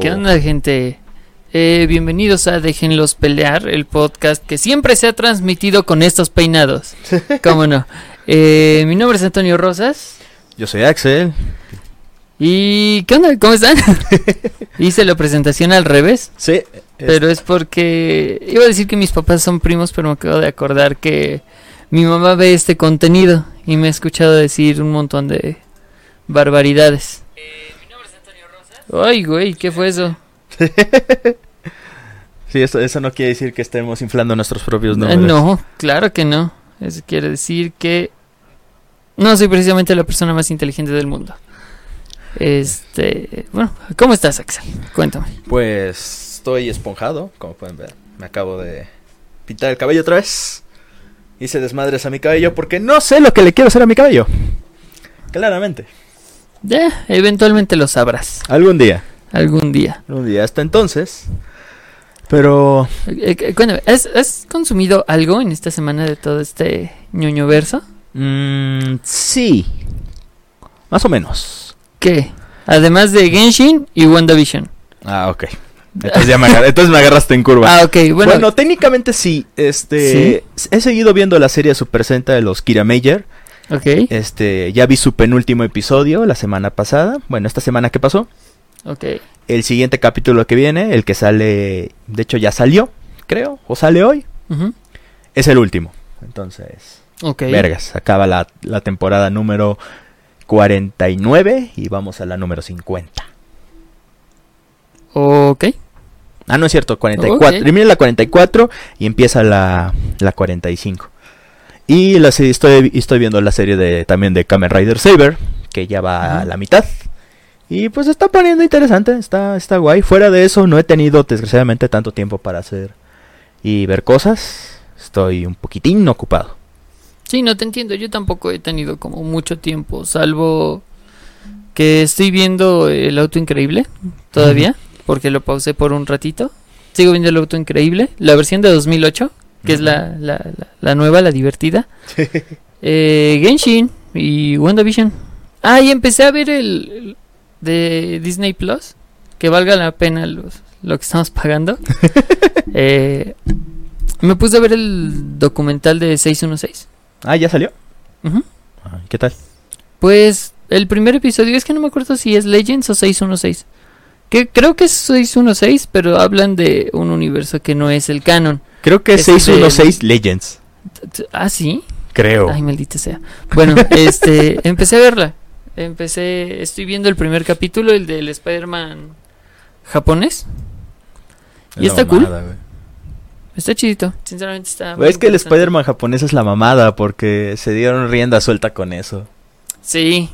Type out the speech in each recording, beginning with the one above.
¿Qué onda, gente? Eh, bienvenidos a Déjenlos Pelear, el podcast que siempre se ha transmitido con estos peinados. ¿Cómo no? Eh, mi nombre es Antonio Rosas. Yo soy Axel. ¿Y qué onda? ¿Cómo están? Hice la presentación al revés, Sí. pero es porque iba a decir que mis papás son primos, pero me acabo de acordar que mi mamá ve este contenido y me ha escuchado decir un montón de barbaridades. mi nombre es Antonio Rosas. Ay, güey, ¿qué fue eso? Sí, eso, eso no quiere decir que estemos inflando nuestros propios Eh, números. No, claro que no. Eso quiere decir que no soy precisamente la persona más inteligente del mundo. Este, bueno, ¿cómo estás, Axel? Cuéntame. Pues estoy esponjado, como pueden ver. Me acabo de pintar el cabello otra vez. Hice desmadres a mi cabello porque no sé lo que le quiero hacer a mi cabello. Claramente. Ya, eventualmente lo sabrás Algún día. algún día. Algún día. Hasta entonces. Pero... Eh, eh, cuéntame, ¿has, has consumido algo en esta semana de todo este ñoño verso? mm, sí. Más o menos. ¿Qué? Además de Genshin y WandaVision. Ah, ok. Entonces, ya me, agar- entonces me agarraste en curva. Ah, ok, bueno. Bueno, técnicamente sí. Este, he seguido viendo la serie Super Sentai de los Kira Major. Ok, Este, ya vi su penúltimo episodio la semana pasada. Bueno, esta semana que pasó. ok. El siguiente capítulo que viene, el que sale, de hecho ya salió, creo, o sale hoy, es el último. Entonces, ok. vergas, acaba la, la temporada número 49 y vamos a la número 50. Ok. Ah, no es cierto, 44. Ok. Termina la 44 y empieza la, la 45. Y la serie, estoy, estoy viendo la serie de también de Kamen Rider Saber, que ya va a la mitad. Y pues está poniendo interesante, está, está guay. Fuera de eso, no he tenido desgraciadamente tanto tiempo para hacer y ver cosas. Estoy un poquitín ocupado. Sí, no te entiendo. Yo tampoco he tenido como mucho tiempo, salvo que estoy viendo El Auto Increíble todavía, porque lo pausé por un ratito. Sigo viendo El Auto Increíble, la versión de 2008, que es la, la, la- la nueva, la divertida. Eh, Genshin y WandaVision. Ah, y empecé a ver el, el de Disney Plus, que valga la pena los, lo que estamos pagando. Eh, me puse a ver el documental de 616. Ah, ¿ya salió? Ah, ¿Qué tal? Pues el primer episodio es que no me acuerdo si es Legends o 616. Que creo que es 616, pero hablan de un universo que no es el canon. Creo que es Es el 616 Legends. T- t- Ah, sí. Creo. Ay, maldita sea. Bueno, este, empecé a verla. Empecé, estoy viendo el primer capítulo, el del Spider-Man japonés. y Es está cool. Está chidito, sinceramente está. muy Es que el. Spider-Man japonés es la mamada porque se dieron rienda suelta con eso. Sí,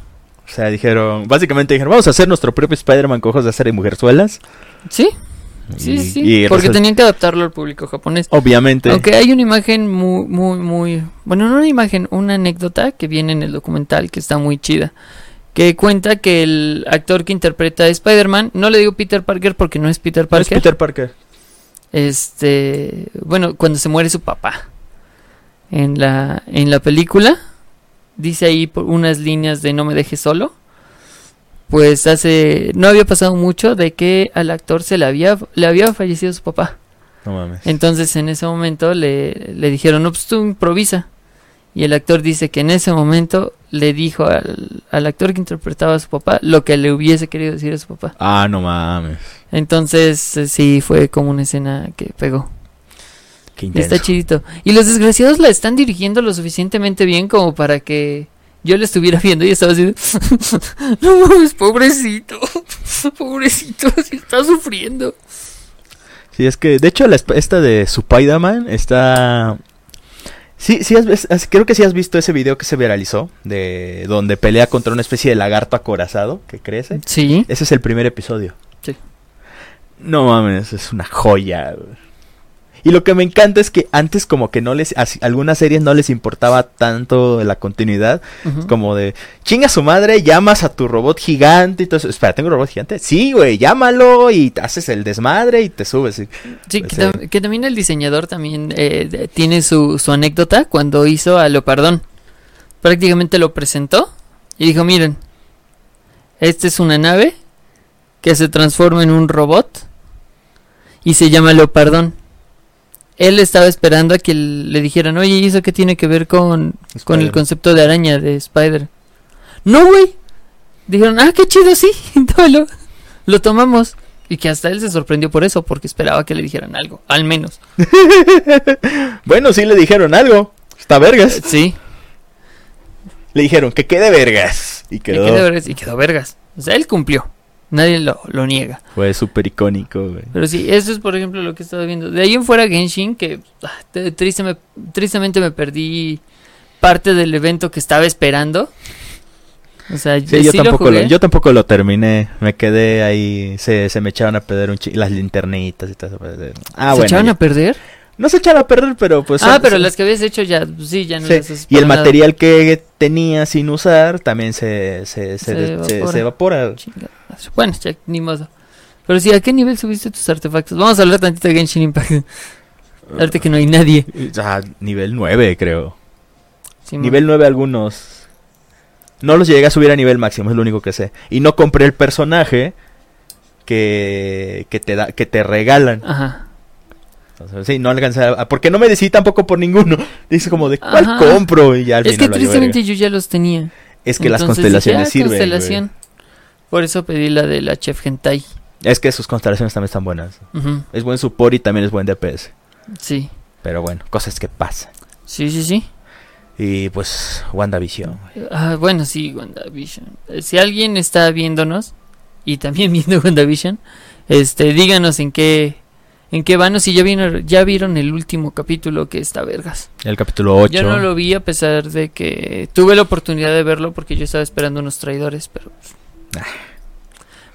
O sea, dijeron, básicamente dijeron, vamos a hacer nuestro propio Spider-Man con ojos de acero y mujerzuelas. sí, sí, Y- sí. y porque tenían que adaptarlo al público japonés. Obviamente. Aunque hay una imagen muy, muy, muy... Bueno, no una imagen, una anécdota que viene en el documental que está muy chida. Que cuenta que el actor que interpreta a Spider-Man, no le digo Peter Parker porque no es Peter No es Parker. Peter Parker. Este, bueno, cuando se muere su papá en la, en la película, dice ahí por unas líneas de no me dejes solo. Pues hace, no había pasado mucho de que al actor se le había, le había fallecido su papá. No mames. Entonces en ese momento le, le dijeron, no, pues tú improvisa. Y el actor dice que en ese momento le dijo al, al actor que interpretaba a su papá lo que le hubiese querido decir a su papá. Ah, no mames. Entonces eh, sí, fue como una escena que pegó. Qué intenso. Está chidito. Y los desgraciados la están dirigiendo lo suficientemente bien como para que yo la estuviera viendo y estaba así. no mames, pobrecito. Pobrecito, si está sufriendo. Sí, es que, de hecho, la, esta de Spider-Man está... Sí, sí, has- creo que sí has visto ese video que se viralizó, de donde pelea contra una especie de lagarto acorazado que crece. Sí. Ese es el primer episodio. Sí. No mames, es una joya. Y lo que me encanta es que antes como que no les, a algunas series no les importaba tanto la continuidad, como de, chinga su madre, llamas a tu robot gigante y todo eso. Espera, ¿tengo un robot gigante? Sí, güey, llámalo y haces el desmadre y te subes. y- Sí, Pues, que, eh. tam- que también el diseñador también eh, tiene su, su anécdota cuando hizo a Leopardón. Prácticamente lo presentó y dijo, miren, esta es una nave que se transforma en un robot y se llama Leopardón. Él estaba esperando a que le dijeran, oye, ¿y eso qué tiene que ver con, con el concepto de araña de Spider? No, güey. Dijeron, ah, qué chido, sí, tómalo. Lo tomamos. Y que hasta él se sorprendió por eso, porque esperaba que le dijeran algo, al menos. Bueno, sí le dijeron algo. Está vergas. Sí, Le dijeron que quede vergas. Y quedó. quedó vergas. Y quedó vergas. O sea, él cumplió. Nadie lo, lo niega. Fue súper icónico, güey. Pero sí, eso es por ejemplo lo que he estado viendo. De ahí en fuera Genshin, que ah, te- triste me- tristemente me perdí parte del evento que estaba esperando. O sea, Sí, yo sí lo tampoco, lo, yo tampoco lo terminé. Me quedé ahí. Se, se me echaron a perder un las linternitas y todo eso. pues, Ah, ¿Se bueno. ya. a perder? No se echaron a perder, pero pues. ah, son- pero son- las que habías hecho ya, pues, sí, ya no sí, las Y el nada. material que tenía sin usar también se, se, se, Se de- evapora. se evapora. Bueno, ya, ni modo. Pero sí, ¿a qué nivel subiste tus artefactos? Vamos a hablar tantito de Genshin Impact. Ahorita que no hay nadie. Ah, nivel 9, creo. Sí, Nivel 9 algunos. No los llegué a subir a nivel máximo, es lo único que sé. Y no compré el personaje que, que, te, da, que te regalan. Ajá. Entonces, sí, no alcancé a... Porque no me decidí tampoco por ninguno. Dice como de, ¿cuál Ajá. compro? Y ya al Es que tristemente yo ya los tenía. Es que las constelaciones dije, ah, sirven. constelación. Por eso pedí la de la Chef Hentai. Es que sus constelaciones también están buenas. Es buen support y también es buen DPS. Sí, Pero bueno, cosas que pasan. sí, sí, sí. Y pues, WandaVision. Ah, bueno, sí, WandaVision. Eh, Si alguien está viéndonos y también viendo WandaVision, este, díganos en qué, en qué van si ya vieron, ya vieron el último capítulo que está vergas. El capítulo 8. Yo no lo vi a pesar de que tuve la oportunidad de verlo porque yo estaba esperando unos traidores, pero. Ah.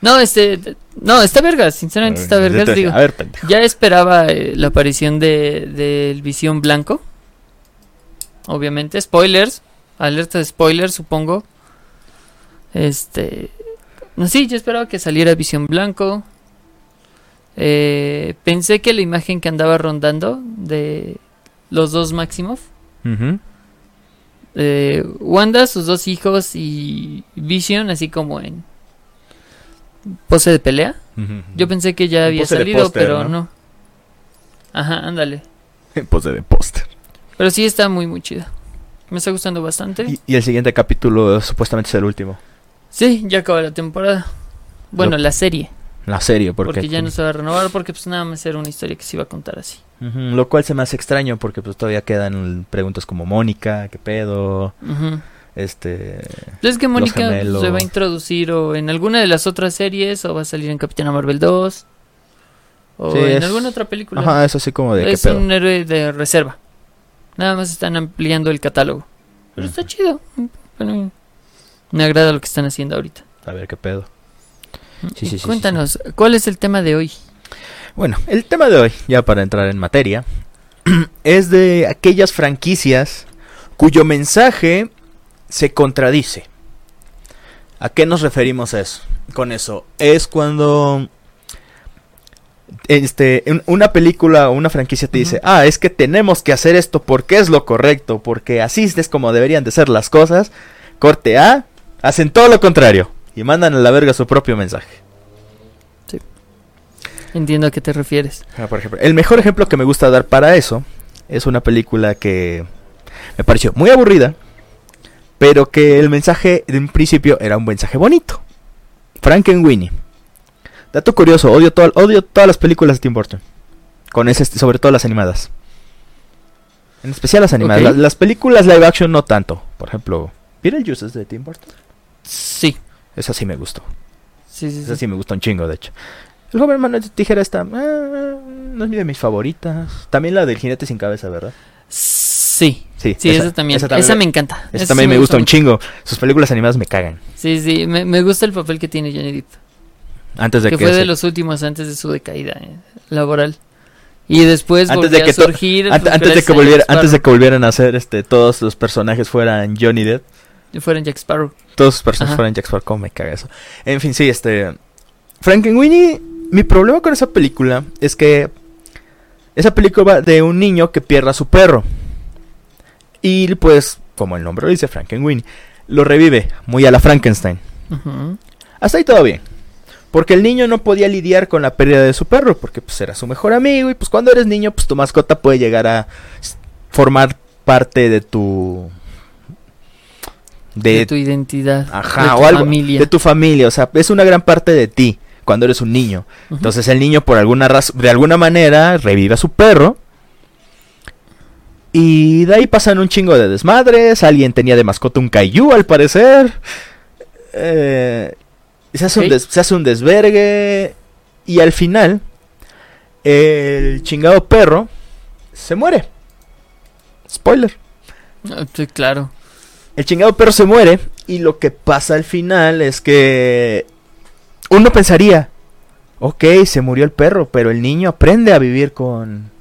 No, este, no, está vergas, sinceramente está vergas, digo. A ver, pendejo. Ya esperaba eh, la aparición de del Visión Blanco. Obviamente, spoilers, alerta de spoilers, supongo. Este, no sí, yo esperaba que saliera Visión Blanco. Eh, pensé que la imagen que andaba rondando de los dos Maximoff, eh, Wanda, sus dos hijos y Vision, así como en pose de pelea. Yo pensé que ya había salido, pero ¿no? ¿no? Ajá, ándale. Pose de póster. Pero sí está muy, muy chido. Me está gustando bastante. Y, y el siguiente capítulo supuestamente es el último. Sí, ya acaba la temporada. Bueno, la serie. La serie, porque, Porque, ya no se va a renovar, porque pues nada más era una historia que se iba a contar así. Lo cual se me hace extraño porque pues todavía quedan preguntas como Mónica, ¿qué pedo? Ujú. Este... Entonces que Mónica se va a introducir o en alguna de las otras series o va a salir en Capitana Marvel 2 o Sí, en es- alguna otra película. Ajá, es así como de es qué pedo. un héroe de reserva. Nada más están ampliando el catálogo. Pero está chido. Bueno, me agrada lo que están haciendo ahorita. A ver qué pedo. Sí, sí, Cuéntanos, ¿cuál es el tema de hoy? Bueno, el tema de hoy, ya para entrar en materia, es de aquellas franquicias cuyo mensaje se contradice. ¿A qué nos referimos eso? Con eso, es cuando este un- una película o una franquicia te dice. "Ah, es que tenemos que hacer esto porque es lo correcto, porque así es como deberían de ser las cosas." Corte A, hacen todo lo contrario y mandan a la verga su propio mensaje. Entiendo a qué te refieres. Ah, por ejemplo, el mejor ejemplo que me gusta dar para eso es una película que me pareció muy aburrida, pero que el mensaje de un principio era un mensaje bonito. Frankenweenie. Dato curioso, odio, to- odio todas las películas de Tim Burton. Con ese, sobre todo las animadas. En especial las animadas. Las películas live action no tanto. Por ejemplo, Beetlejuice es de Tim Burton. Sí. Esa sí me gustó. Sí, sí, Esa sí. me gusta un chingo, de hecho. El joven mano de tijera está. ah, no es de mis favoritas. También la del jinete sin cabeza, ¿verdad? Sí. Sí, Sí, esa, también. Esa, me encanta. esa Esa también me gusta un chingo. Sus películas animadas me cagan. Sí, sí. Me, me gusta el papel que tiene Johnny Depp. Antes de Que que. fue se- de los últimos antes de su decaída eh, laboral. Y después Antes de que a surgir. ant- antes, de que volviera, antes de que volvieran a ser este, todos los personajes fueran Johnny Depp. Y fueron Jack Sparrow. Todos los personajes fueran Jack Sparrow. Cómo me caga eso. En fin, sí, este. Frankenweenie. Mi problema con esa película es que. Esa película va de un niño que pierde a su perro. Y pues, como el nombre lo dice, Frankenweenie. Lo revive, muy a la Frankenstein. Hasta ahí todo bien. Porque el niño no podía lidiar con la pérdida de su perro, porque pues era su mejor amigo y pues cuando eres niño, pues tu mascota puede llegar a formar parte de tu De, de, tu identidad. ajá, de tu o algo familia. de tu familia, o sea, es una gran parte de ti cuando eres un niño. Entonces el niño por alguna razón, de alguna manera revive a su perro. Y de ahí pasan un chingo de desmadres. Alguien tenía de mascota un kaiju al parecer. Eh, se, hace un des- se hace un desvergue. Y al final, el chingado perro se muere. Spoiler. Ah, sí, claro. El chingado perro se muere. Y lo que pasa al final es que uno pensaría, ok, se murió el perro, pero el niño aprende a vivir con...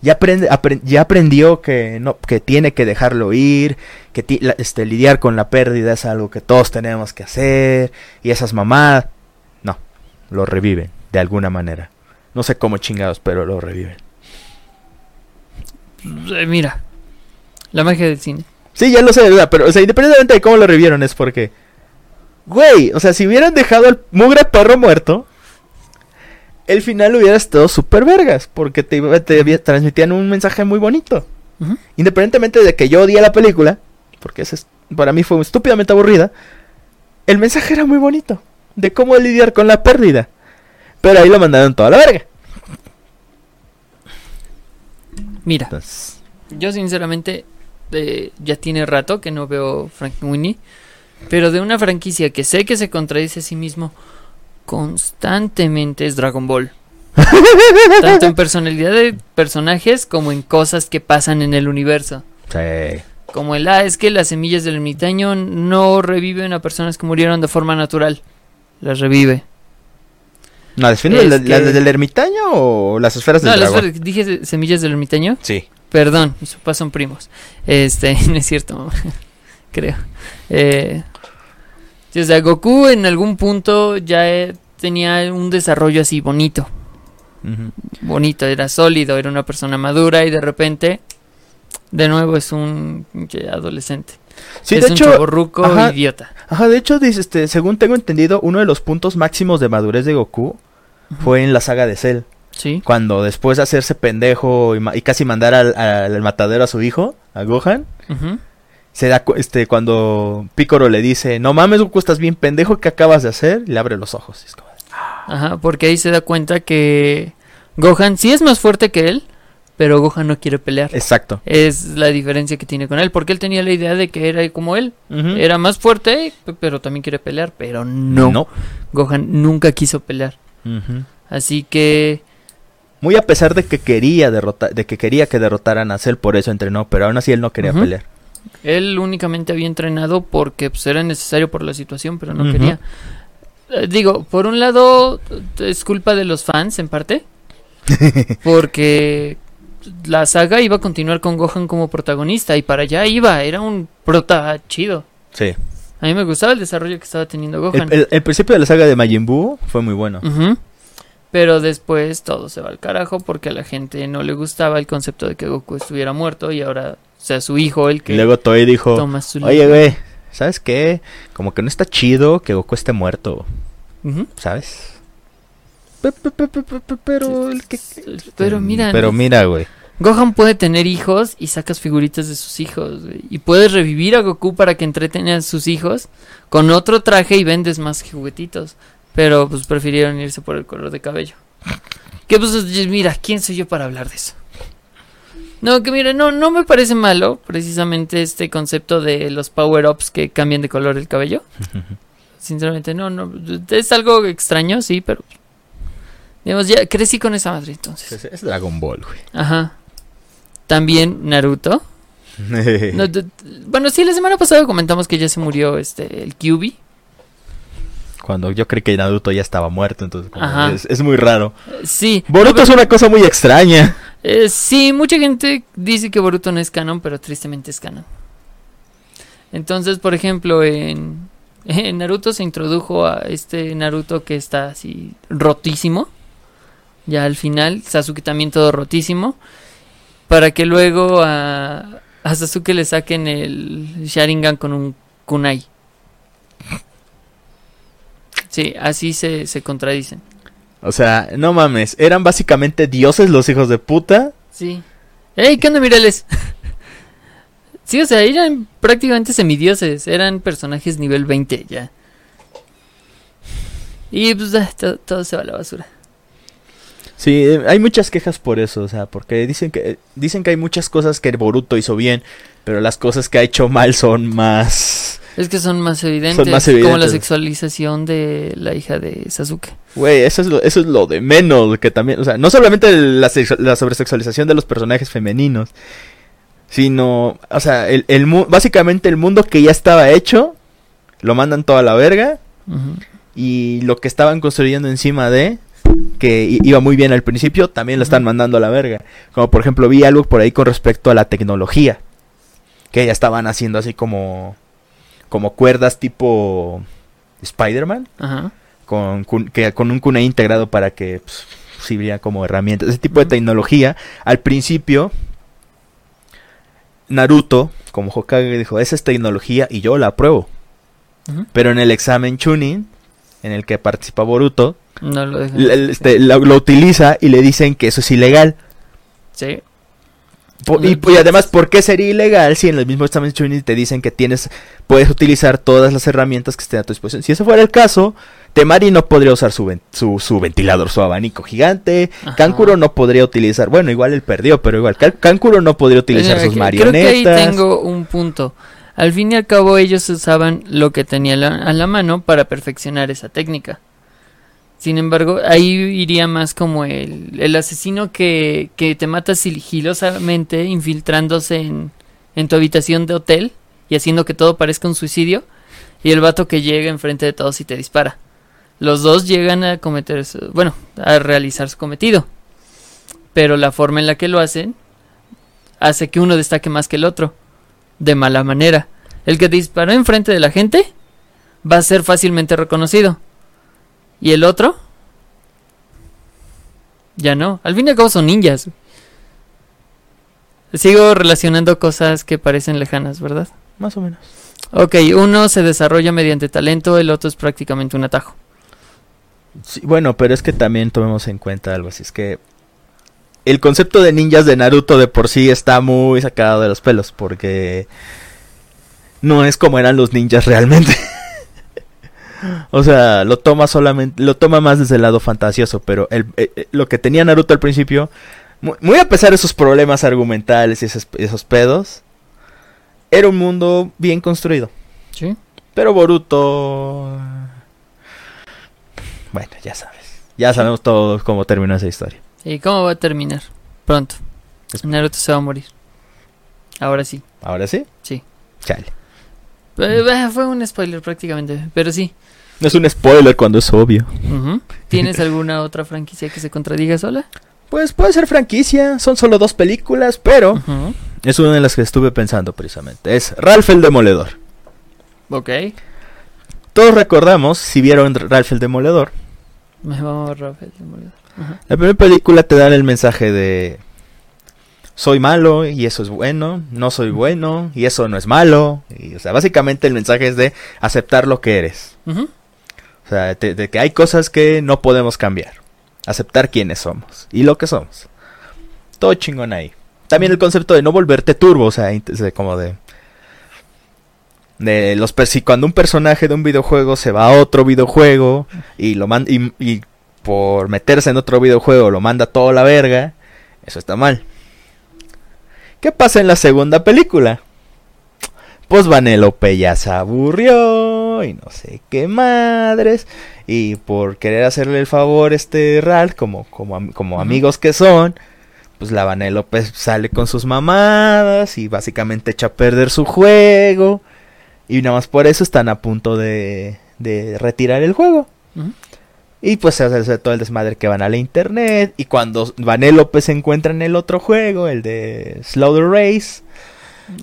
Ya, aprende, apren- ya aprendió que, no, que tiene que dejarlo ir, que ti- este, lidiar con la pérdida es algo que todos tenemos que hacer, y esas mamadas... No, lo reviven, de alguna manera. No sé cómo chingados, pero lo reviven. Eh, mira, la magia del cine. Sí, ya lo sé, ¿verdad? pero, o sea, independientemente de cómo lo revivieron, es porque. Güey, o sea, si hubieran dejado al mugre perro muerto, el final hubiera estado súper vergas, porque te, te transmitían un mensaje muy bonito. Independientemente de que yo odié la película, porque esa es- para mí fue estúpidamente aburrida, el mensaje era muy bonito, de cómo lidiar con la pérdida. Pero ahí lo mandaron toda la verga. Mira, Entonces, yo sinceramente eh, ya tiene rato que no veo Frank Winnie, pero de una franquicia que sé que se contradice a sí mismo constantemente es Dragon Ball. Tanto en personalidad de personajes como en cosas que pasan en el universo. sí. Como el A es que las semillas del ermitaño no reviven a personas que murieron de forma natural. Las revive. ¿No, defiende Es la, la- que- del ermitaño o las esferas No, del las dragón? ver- dije se- semillas del ermitaño. Sí. Perdón, mis papás son primos. Este, no es cierto, mamá. creo. Eh, o sea, Goku en algún punto ya eh, tenía un desarrollo así bonito. Bonito, era sólido, era una persona madura y de repente, de nuevo es un adolescente. Sí, es de un hecho, ajá. idiota. ajá, de hecho, dice, este, según tengo entendido, uno de los puntos máximos de madurez de Goku fue en la saga de Cell, Sí. cuando después de hacerse pendejo y, ma- y casi mandar al, al matadero a su hijo, a Gohan, se da cu- este cuando Picoro le dice, "No mames, Goku, estás bien pendejo, ¿qué acabas de hacer?" y le abre los ojos. Es como, Ajá, porque ahí se da cuenta que Gohan sí es más fuerte que él, pero Gohan no quiere pelear. Exacto. Es la diferencia que tiene con él, porque él tenía la idea de que era como él. Era más fuerte, pero también quiere pelear, pero no. No. Gohan nunca quiso pelear. Así que Muy a pesar de que quería derrotar, de que quería que derrotaran a Cell, por eso entrenó, pero aún así él no quería pelear. él únicamente había entrenado porque pues, era necesario por la situación, pero no quería. Eh, digo, por un lado es culpa de los fans en parte, porque la saga iba a continuar con Gohan como protagonista y para allá iba, era un prota chido. Sí. A mí me gustaba el desarrollo que estaba teniendo Gohan. El, el- el principio de la saga de Majin Buu fue muy bueno. Pero después todo se va al carajo porque a la gente no le gustaba el concepto de que Goku estuviera muerto y ahora sea su hijo el Y que luego Toei dijo, toma su oye, güey, ¿sabes qué? Como que no está chido que Goku esté muerto. ¿sabes? Pe- pe- pe- Pero el que... Pero mira, Pero mira, güey. Gohan puede tener hijos y sacas figuritas de sus hijos güey, y puedes revivir a Goku para que entretenga a sus hijos con otro traje y vendes más juguetitos. Pero pues prefirieron irse por el color de cabello. Que pues mira, ¿quién soy yo para hablar de eso? No, que mira, no, no me parece malo precisamente este concepto de los power-ups que cambian de color el cabello. Sinceramente, no, no, es algo extraño, sí, pero... Digamos, ya crecí con esa madre entonces. Es, Dragon Ball, güey. Ajá. También Naruto. No, bueno, sí, la semana pasada comentamos que ya se murió este el Kyubi. Cuando yo creí que Naruto ya estaba muerto, entonces como es, es muy raro. Sí. Boruto No, es una cosa muy extraña. eh, sí, mucha gente dice que Boruto no es canon, pero tristemente es canon. Entonces, por ejemplo, en, en Naruto se introdujo a este Naruto que está así rotísimo. Ya al final, Sasuke también todo rotísimo. Para que luego a, a Sasuke le saquen el Sharingan con un kunai. Sí, así se, se contradicen. O sea, no mames, eran básicamente dioses los hijos de puta. Sí. ¡Ey, qué onda, Mireles! sí, o sea, eran prácticamente semidioses. Eran personajes nivel 20 ya. Y pues ah, to- todo, se va a la basura. Sí, eh, hay muchas quejas por eso, o sea, porque dicen que dicen que hay muchas cosas que Boruto hizo bien, pero las cosas que ha hecho mal son más Es que son más evidentes. más Como la sexualización de la hija de Sasuke. Güey, eso es lo, eso es lo de menos, que también, o sea, no solamente la, la sobresexualización de los personajes femeninos, sino, o sea, el, el mu- básicamente el mundo que ya estaba hecho, lo mandan toda la verga, y lo que estaban construyendo encima de, que iba muy bien al principio, también lo están mandando a la verga. Como por ejemplo, vi algo por ahí con respecto a la tecnología, que ya estaban haciendo así como, como cuerdas tipo Spider-Man Ajá. con, que, con un kunai integrado para que pues, sirviera como herramienta. Ese tipo de tecnología, al principio, Naruto, como Hokage, dijo, esa es tecnología y yo la apruebo. Pero en el examen Chunin, en el que participa Boruto, No lo este, lo, lo utiliza y le dicen que eso es ilegal. Sí. Y, y además, ¿por qué sería ilegal si en el mismo examen te dicen que tienes, puedes utilizar todas las herramientas que estén a tu disposición? Si ese fuera el caso, Temari no podría usar su, ven- su, su ventilador, su abanico gigante. Ajá. Kankuro no podría utilizar, bueno, igual él perdió, pero igual, Kan- Kankuro no podría utilizar sus marionetas. Creo que ahí tengo un punto. Al fin y al cabo ellos usaban lo que tenían a la mano para perfeccionar esa técnica. Sin embargo, ahí iría más como el, el asesino que, que te mata sigilosamente infiltrándose en, en tu habitación de hotel y haciendo que todo parezca un suicidio. Y el vato que llega enfrente de todos y te dispara. Los dos llegan a cometer, su- bueno, a realizar su cometido. Pero la forma en la que lo hacen hace que uno destaque más que el otro. De mala manera. El que disparó enfrente de la gente va a ser fácilmente reconocido. ¿Y el otro? Ya no. Al fin y al cabo son ninjas. Sigo relacionando cosas que parecen lejanas, ¿verdad? Más o menos. Ok, uno se desarrolla mediante talento, el otro es prácticamente un atajo. Sí, bueno, pero es que también tomemos en cuenta algo así, es que el concepto de ninjas de Naruto de por sí está muy sacado de los pelos, porque no es como eran los ninjas realmente. o sea, lo toma solamente, lo toma más desde el lado fantasioso, pero el, eh, eh, lo que tenía Naruto al principio, mu- muy, a pesar de esos problemas argumentales y esos, esos pedos, era un mundo bien construido. ¿Sí? Pero Boruto. Bueno, ya sabes. Ya sabemos todos cómo terminó esa historia. ¿Y cómo va a terminar? Pronto. Naruto se va a morir. Ahora sí. ¿Ahora sí? Sí. Chale. Eh, fue un spoiler prácticamente, pero sí. No es un spoiler cuando es obvio. ¿Tienes alguna otra franquicia que se contradiga sola? Pues puede ser franquicia. Son solo dos películas, pero es una de las que estuve pensando precisamente. Es Ralph el Demoledor. Ok. Todos recordamos, si vieron Ralph el Demoledor, Me vamos a Rafael. Demoledor. La primera película te da el mensaje de soy malo y eso es bueno, no soy bueno y eso no es malo. Y, o sea, básicamente el mensaje es de aceptar lo que eres. O sea, de, que hay cosas que no podemos cambiar. Aceptar quiénes somos y lo que somos. Todo chingón ahí. También el concepto de no volverte turbo, o sea, como de... De los cuando un personaje de un videojuego se va a otro videojuego y lo manda y, por meterse en otro videojuego lo manda todo la verga, eso está mal. ¿Qué pasa en la segunda película? Pues Vanelope ya se aburrió y no sé qué madres. Y por querer hacerle el favor este Ralph, como, como, como amigos que son, pues la Vanelope sale con sus mamadas y básicamente echa a perder su juego. Y nada más por eso están a punto de, de retirar el juego. Y pues se hace todo el desmadre que van a la internet. Y cuando Vanelope se encuentra en el otro juego, el de Slaughter Race.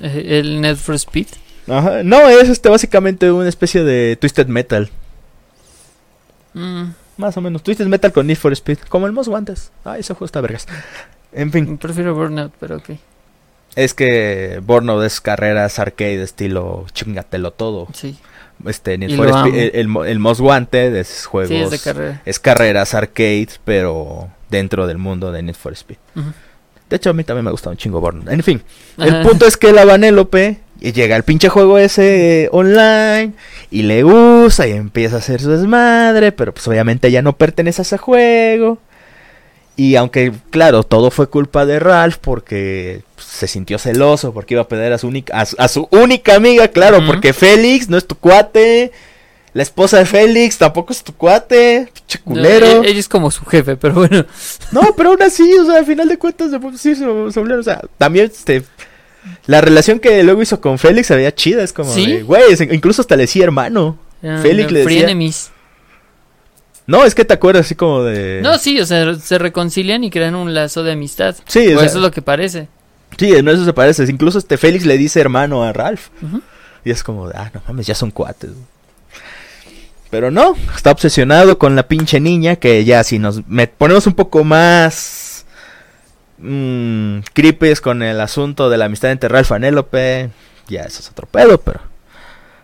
Eh, El Need for Speed. Ajá, no, es este básicamente una especie de Twisted Metal. Mm, Más o menos. Twisted Metal con Need for Speed. Como el Most Wanted. Ah, ese juego está vergas. En fin, prefiero Burnout, pero ok. es que Burnout es carreras arcade estilo chingatelo todo. Sí. este Need for Speed- el, el, el Most Wanted es juegos Sí, es de carrera. es carreras arcade, pero dentro del mundo de Need for Speed. De hecho, a mí también me gusta un chingo Burnout. En fin, Ajá. el punto es que la Vanélope llega al pinche juego ese eh, online y le usa y empieza a hacer su desmadre, pero pues obviamente ya no pertenece a ese juego. Y aunque, claro, todo fue culpa de Ralph porque se sintió celoso porque iba a perder a su única, a su, a su única amiga, claro, porque Félix no es tu cuate. La esposa de Félix tampoco es tu cuate, pinche culero. Eh, Ella es como su jefe, pero bueno. No, pero aún así, o sea, al final de cuentas, sí, se, se volvieron, o sea, también, este, la relación que luego hizo con Félix se veía chida, es como, ¿Sí? güey, incluso hasta le decía hermano. eran Félix le free decía- enemies. No, es que te acuerdas así como de... No, sí, o sea, se reconcilian y crean un lazo de amistad. Sí, o sea, eso es lo que parece. sí, en eso se parece, incluso este Félix le dice hermano a Ralph, y es como, ah, no mames, ya son cuates. güey". Pero no, está obsesionado con la pinche niña que ya si nos ponemos un poco más mmm, creepies con el asunto de la amistad entre Ralph y Vanellope, ya eso es otro pedo, pero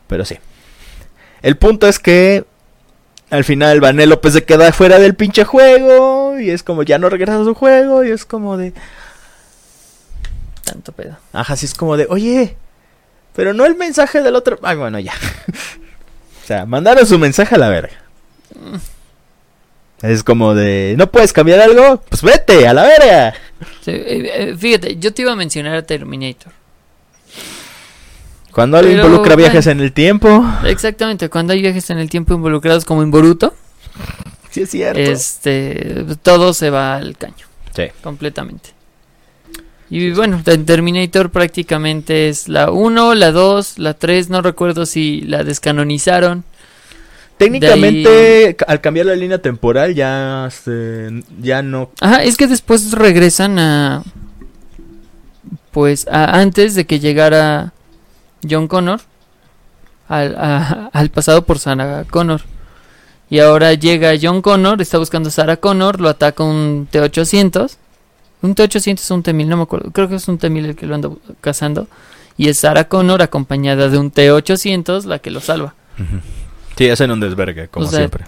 pero sí. El punto es que al final Vanellope se queda fuera del pinche juego y es como ya no regresa a su juego y es como de, Tanto pedo. ajá, sí es como de, "Oye, pero no el mensaje del otro, ay, bueno, ya." O sea, mandaron su mensaje a la verga. Es como de, ¿no puedes cambiar algo? Pues vete, a la verga. Sí, eh, eh, fíjate, yo te iba a mencionar a Terminator. Cuando alguien Pero, involucra viajes bueno. en el tiempo. Exactamente, cuando hay viajes en el tiempo involucrados como en Boruto, Sí, es cierto. este, todo se va al caño, Sí. completamente. Y bueno, en Terminator prácticamente es la 1, la 2, la 3, no recuerdo si la descanonizaron. Técnicamente, ca- al cambiar la línea temporal, ya, se- ya no. Ajá, es que después regresan a. Pues a antes de que llegara John Connor al, a- al pasado por Sarah Connor. Y ahora llega John Connor, está buscando a Sarah Connor, lo ataca un T-800. Un T-800 es un T-1000, no me acuerdo. Creo que es un T-1000 el que lo anda bu- cazando. Y es Sarah Connor acompañada de un T-800 la que lo salva. Sí, hacen un desvergue, como O sea, siempre.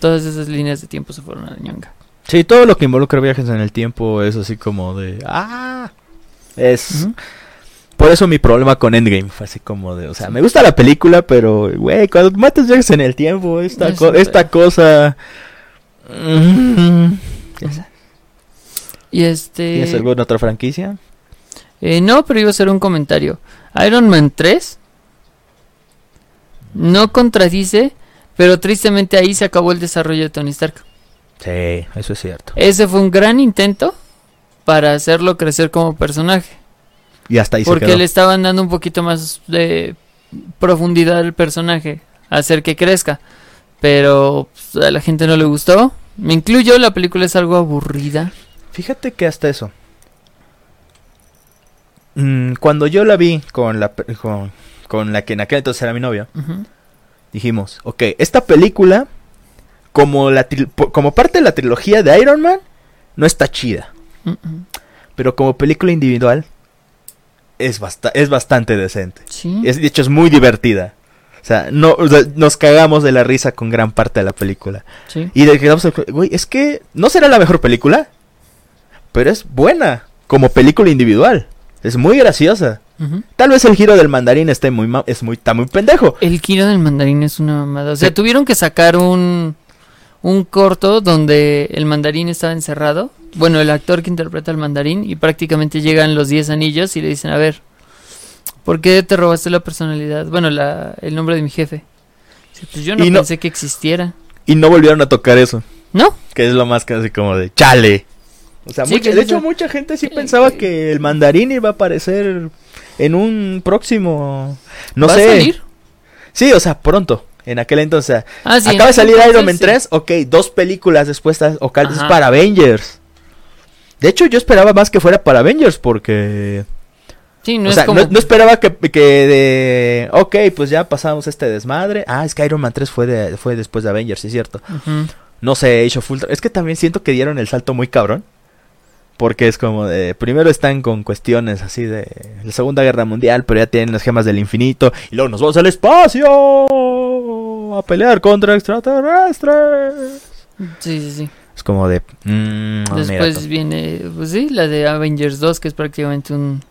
Todas esas líneas de tiempo se fueron a la ñanga. Sí, todo lo que involucra viajes en el tiempo es así como de. ¡Ah! Es. Por eso mi problema con Endgame fue así como de. O sea, me gusta la película, pero, güey, cuando matas viajes en el tiempo, esta, co- esta cosa. Mm, sabes. Y este. ¿Tienes alguna otra franquicia? Eh, no, pero iba a hacer un comentario. Iron Man 3 no contradice, pero tristemente ahí se acabó el desarrollo de Tony Stark. Sí, eso es cierto. Ese fue un gran intento para hacerlo crecer como personaje. Y hasta ahí se porque quedó. le estaban dando un poquito más de profundidad al personaje, hacer que crezca. Pero pues, a la gente no le gustó. Me incluyo, la película es algo aburrida. Fíjate que hasta eso. Mm, cuando yo la vi con la, con, con la que en aquel entonces era mi novia, dijimos, ok, esta película, como, la como parte de la trilogía de Iron Man, no está chida. Pero como película individual, es, basta- es bastante decente. Sí. Es, de hecho, es muy divertida. O sea, no, o sea, nos cagamos de la risa con gran parte de la película. sí. Y de quedamos, güey, es que no será la mejor película, pero es buena como película individual. Es muy graciosa. Tal vez el giro del mandarín esté muy, ma- es muy, está muy pendejo. El Kiro del mandarín es una mamada. O sea, Sí. tuvieron que sacar un, un corto donde el mandarín estaba encerrado. Bueno, el actor que interpreta al mandarín y prácticamente llegan los 10 anillos y le dicen, a ver, ¿por qué te robaste la personalidad? Bueno, la, el nombre de mi jefe. Dice, pues yo no Y no- pensé que existiera. Y no volvieron a tocar eso. ¿No? Que es lo más así como de chale. O sea, Sí, mucha- de hecho, mucha gente sí pensaba que el mandarín iba a aparecer en un próximo. No ¿Va sé. a salir? Sí, o sea, pronto. En aquel entonces. Ah, sí, Acaba de salir Iron Man entonces, 3, ok, dos películas después, o para Avengers. De hecho, yo esperaba más que fuera para Avengers porque... Sí, Sí, no o es sea, como... no, no esperaba que, que de... Ok, pues ya pasamos este desmadre. Ah, es que Iron Man 3 fue, de, fue después de Avengers, sí es cierto. No sé, Age of Ultron. Es que también siento que dieron el salto muy cabrón. Porque es como de. Primero están con cuestiones así de la Segunda Guerra Mundial, pero ya tienen las gemas del infinito. Y luego nos vamos al espacio a pelear contra extraterrestres. Sí, sí, sí. Es como de. mm, mira, Después viene, pues sí, la de Avengers 2, que es prácticamente un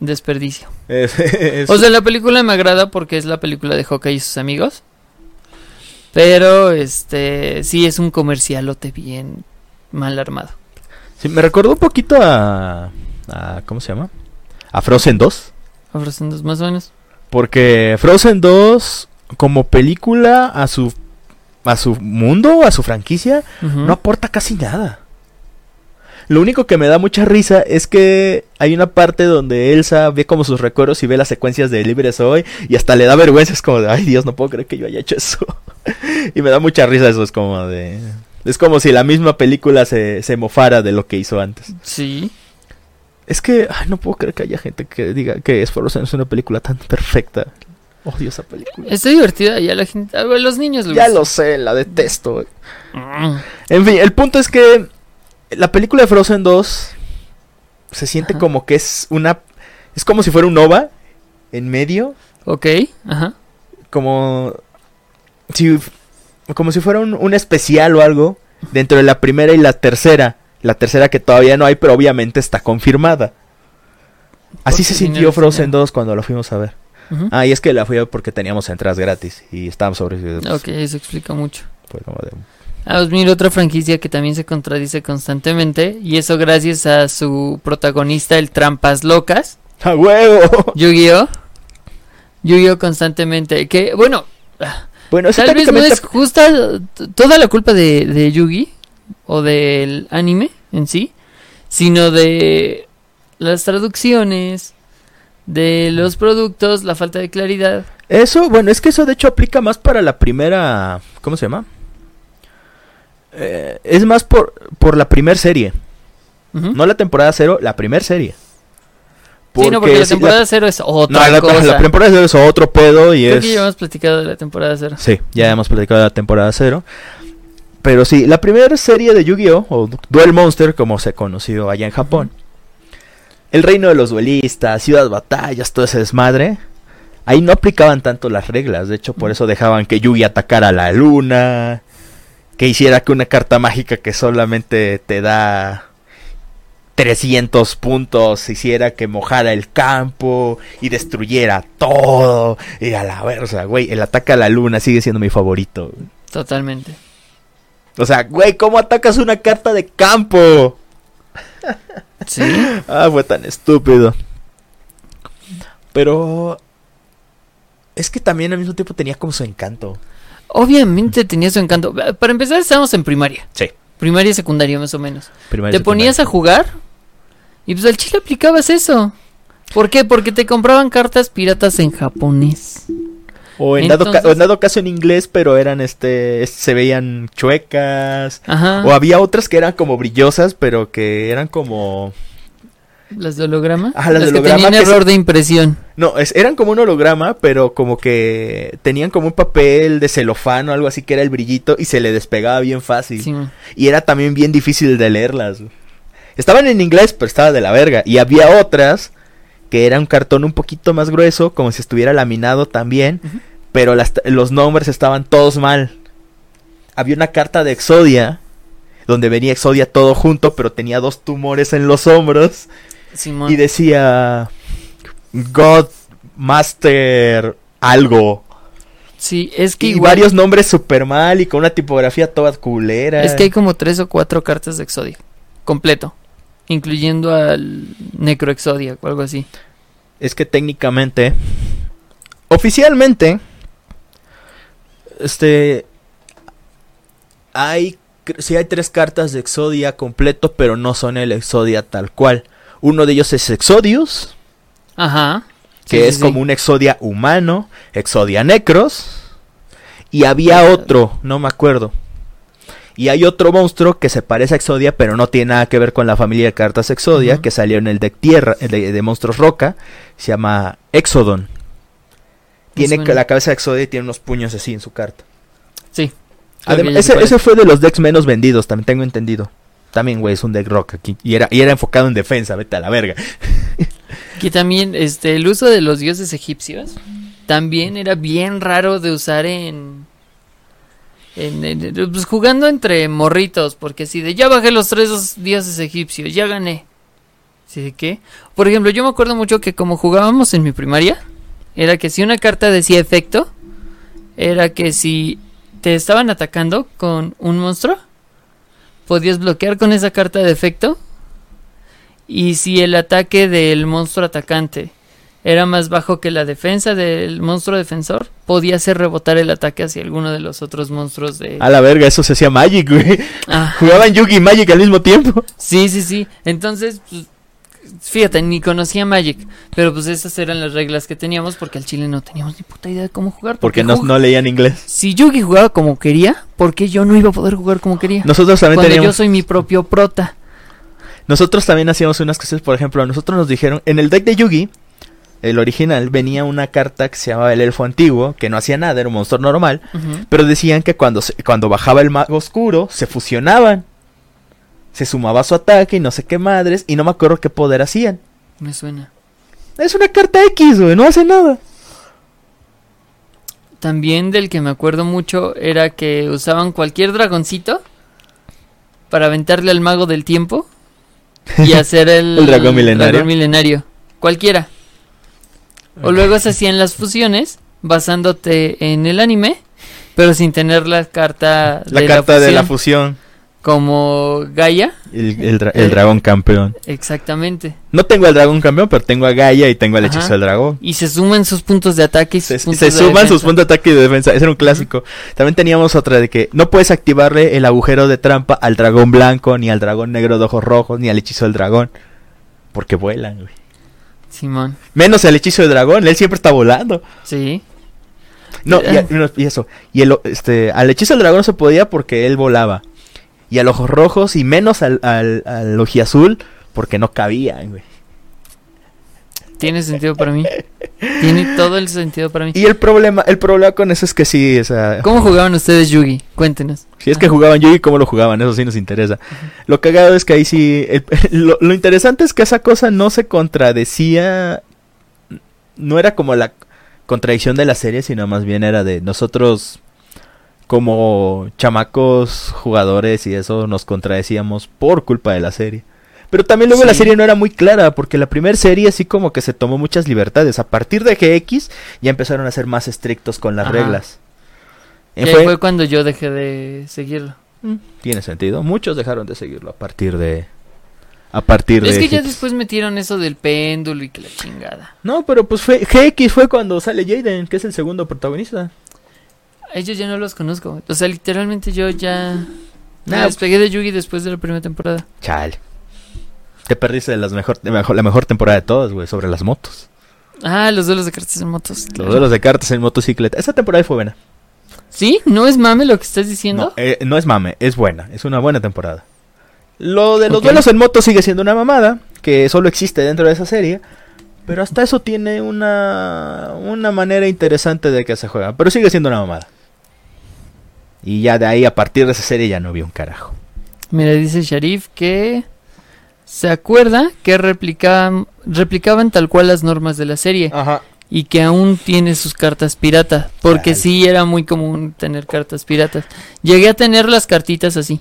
desperdicio. es- es- O sea, la película me agrada porque es la película de Hawkeye y sus amigos. Pero, este, sí es un comercialote bien mal armado. sí, me recordó un poquito a, a. ¿Cómo se llama? A Frozen 2. Ofrecen dos más o menos. Porque Frozen 2, como película, a su. A su mundo, a su franquicia, no aporta casi nada. Lo único que me da mucha risa es que hay una parte donde Elsa ve como sus recuerdos y ve las secuencias de Libre Soy y hasta le da vergüenza, es como de, ay Dios, no puedo creer que yo haya hecho eso. y me da mucha risa eso, es como de... Es como si la misma película se, se mofara de lo que hizo antes. Sí. Es que, ay, no puedo creer que haya gente que diga que es Frozen es una película tan perfecta. Odio esa película. Está divertida y a la gente, a los niños les Ya lo sé, la detesto. Mm. En fin, el punto es que la película de Frozen 2 se siente Ajá. como que es una... Es como si fuera un OVA en medio, Ok, ajá. como si, como si fuera un, un especial o algo dentro de la primera y la tercera. La tercera que todavía no hay, pero obviamente está confirmada. Así se sintió Frozen final. 2 cuando la fuimos a ver. Ah, y es que la fui a ver porque teníamos entradas gratis y estábamos sobre... Ok, eso explica mucho. Fue como de... Ah, pues mira, otra franquicia que también se contradice constantemente. Y eso gracias a su protagonista, el Trampas Locas. ¡A huevo! Yu-Gi-Oh! Yu-Gi-Oh! constantemente. Que, bueno, ah, Bueno, eso tal vez no es justa toda la culpa de, de Yugi o del anime en sí, sino de las traducciones, de los productos, la falta de claridad. Eso, bueno, es que eso de hecho aplica más para la primera. ¿Cómo se llama? Eh, es más por, por la primer serie. No la temporada cero, la primer serie. Sí, no, porque la temporada cero es no, otra la- cosa. la temporada cero es otro pedo y Creo es. que ya hemos platicado de la temporada cero. Sí, ya hemos platicado de la temporada cero. Pero sí, la primera serie de Yu-Gi-Oh! o Duel Monster, como se conoció allá en Japón. El reino de los duelistas, ciudad batallas, todo ese desmadre. Ahí no aplicaban tanto las reglas. De hecho, por eso dejaban que Yugi atacara a la luna. Que hiciera que una carta mágica que solamente te da 300 puntos hiciera que mojara el campo y destruyera todo. Y a la verga, güey, el ataque a la luna sigue siendo mi favorito. Totalmente. O sea, güey, ¿cómo atacas una carta de campo? Sí. Ah, fue tan estúpido. Pero... Es que también al mismo tiempo tenía como su encanto. Obviamente tenía su encanto. Para empezar, estábamos en primaria. Sí. Primaria y secundaria, más o menos. Primaria te ponías a secundaria. jugar y pues al chile aplicabas eso. ¿Por qué? Porque te compraban cartas piratas en japonés. O en, dado ca- Entonces- o en dado caso en inglés, pero eran este... es- Se veían chuecas. Ajá. O había otras que eran como brillosas, pero que eran como... Las de holograma. Ajá, las de que holograma tenían que error se- de impresión. No, es- eran como un holograma, pero como que tenían como un papel de celofán o algo así que era el brillito y se le despegaba bien fácil. Sí. Y era también bien difícil de leerlas. Estaban en inglés, pero estaba de la verga. Y había otras que era un cartón un poquito más grueso, como si estuviera laminado también, pero las- los nombres estaban todos mal. Había una carta de Exodia, donde venía Exodia todo junto, pero tenía dos tumores en los hombros. Simón. Y decía God Master algo. Sí, es que Y igual. varios nombres super mal y con una tipografía toda culera. Es que hay como tres o cuatro cartas de Exodia. Completo. Incluyendo al Necro Exodia o algo así. Es que técnicamente, oficialmente, este, hay, sí hay tres cartas de Exodia completo, pero no son el Exodia tal cual. Uno de ellos es Exodius, Ajá. que Sí, es sí. como un Exodia humano, Exodia Necros, y había otro, no me acuerdo. Y hay otro monstruo que se parece a Exodia, pero no tiene nada que ver con la familia de cartas Exodia, que salió en el deck tierra, el de, de monstruos roca, se llama Exodon. Tiene la cabeza de Exodia y tiene unos puños así en su carta. Sí. ese fue de los decks menos vendidos, también tengo entendido. también, güey, es un deck rock aquí. Y era, y era enfocado en defensa, vete a la verga. Que también este el uso de los dioses egipcios también era bien raro de usar en en, pues jugando entre morritos, porque si de ya bajé los tres dioses egipcios, ya gané. ¿Sí de qué? Por ejemplo, yo me acuerdo mucho que como jugábamos en mi primaria, era que si una carta decía efecto, era que si te estaban atacando con un monstruo, podías bloquear con esa carta de efecto. Y si el ataque del monstruo atacante era más bajo que la defensa del monstruo defensor, podía hacer rebotar el ataque hacia alguno de los otros monstruos de... A la verga, eso se hacía Magic, güey. Ah, Jugaban Yugi y Magic al mismo tiempo. sí, sí, sí. Entonces, pues, fíjate, ni conocía Magic, pero pues esas eran las reglas que teníamos porque al chile no teníamos ni puta idea de cómo jugar. Porque no, no leían inglés. Si Yugi jugaba como quería, ¿por qué yo no iba a poder jugar como quería? Nosotros también Cuando yo teníamos. soy mi propio prota. Nosotros también hacíamos unas cosas, por ejemplo, a nosotros nos dijeron, en el deck de Yugi, el original, venía una carta que se llamaba el elfo antiguo, que no hacía nada, era un monstruo normal, pero decían que cuando, se- cuando bajaba el mago oscuro, se fusionaban. Se sumaba a su ataque y no sé qué madres, y no me acuerdo qué poder hacían. Me suena. Es una carta X, güey, no hace nada. También del que me acuerdo mucho era que usaban cualquier dragoncito para aventarle al mago del tiempo y hacer el, El dragón milenario. dragón milenario. Cualquiera. O luego se hacían las fusiones basándote en el anime, pero sin tener la carta La de carta de la fusión, fusión, como Gaia. el, el dra- el dragón campeón. Exactamente. No tengo al dragón campeón, pero tengo a Gaia y tengo al Ajá. hechizo del dragón. Y se suman sus puntos de ataque y sus Se, puntos se de suman sus defensa. puntos de ataque y de defensa. Ese era un clásico. También teníamos otra de que no puedes activarle el agujero de trampa al dragón blanco, ni al dragón negro de ojos rojos, ni al hechizo del dragón. Porque vuelan, güey. Simón. Menos el hechizo del dragón, él siempre está volando. Sí. No, y, Eh. a- no, y eso. Y el, este, al hechizo del dragón no se podía porque él volaba. Y al ojos rojos y menos al, al, al ojiazul porque no cabían, güey. Tiene sentido para mí. Tiene todo el sentido para mí. Y el problema, el problema con eso es que sí, o sea, ¿Cómo jugaban ustedes Yugi? Cuéntenos. si es que jugaban Yugi, cómo lo jugaban, eso sí nos interesa. Lo cagado es que ahí sí, el- lo, lo interesante es que esa cosa no se contradecía, no era como la contradicción de la serie, sino más bien era de nosotros como chamacos jugadores y eso nos contradecíamos por culpa de la serie. Pero también luego la serie no era muy clara, porque la primera serie así como que se tomó muchas libertades. A partir de GX ya empezaron a ser más estrictos con las Ajá. reglas. Que fue- fue cuando yo dejé de seguirlo. Mm, Tiene sentido. Muchos dejaron de seguirlo a partir de... A partir de... Es que ya después metieron eso del péndulo y que la chingada. No, pero pues fue... GX fue cuando sale Jaden, que es el segundo protagonista. Ellos ya no los conozco. O sea, literalmente yo ya me Nah. despegué de Yugi después de la primera temporada. Chale. Te perdiste de las mejor, de mejor- la mejor temporada de todas, güey, sobre las motos. Ah, los duelos de cartas en motos. Los duelos de cartas en motocicleta. Esa temporada fue buena. ¿Sí? ¿No es mame lo que estás diciendo? No, eh, no es mame, es buena. Es una buena temporada. Lo de los duelos en moto sigue siendo una mamada, que solo existe dentro de esa serie. Pero hasta eso tiene una, una manera interesante de que se juega. Pero sigue siendo una mamada. Y ya de ahí, a partir de esa serie, ya no vi un carajo. Mira, dice Sharif que se acuerda que replicaban, replicaban tal cual las normas de la serie Ajá. y que aún tiene sus cartas pirata, porque sí era muy común tener cartas piratas. Llegué a tener las cartitas así,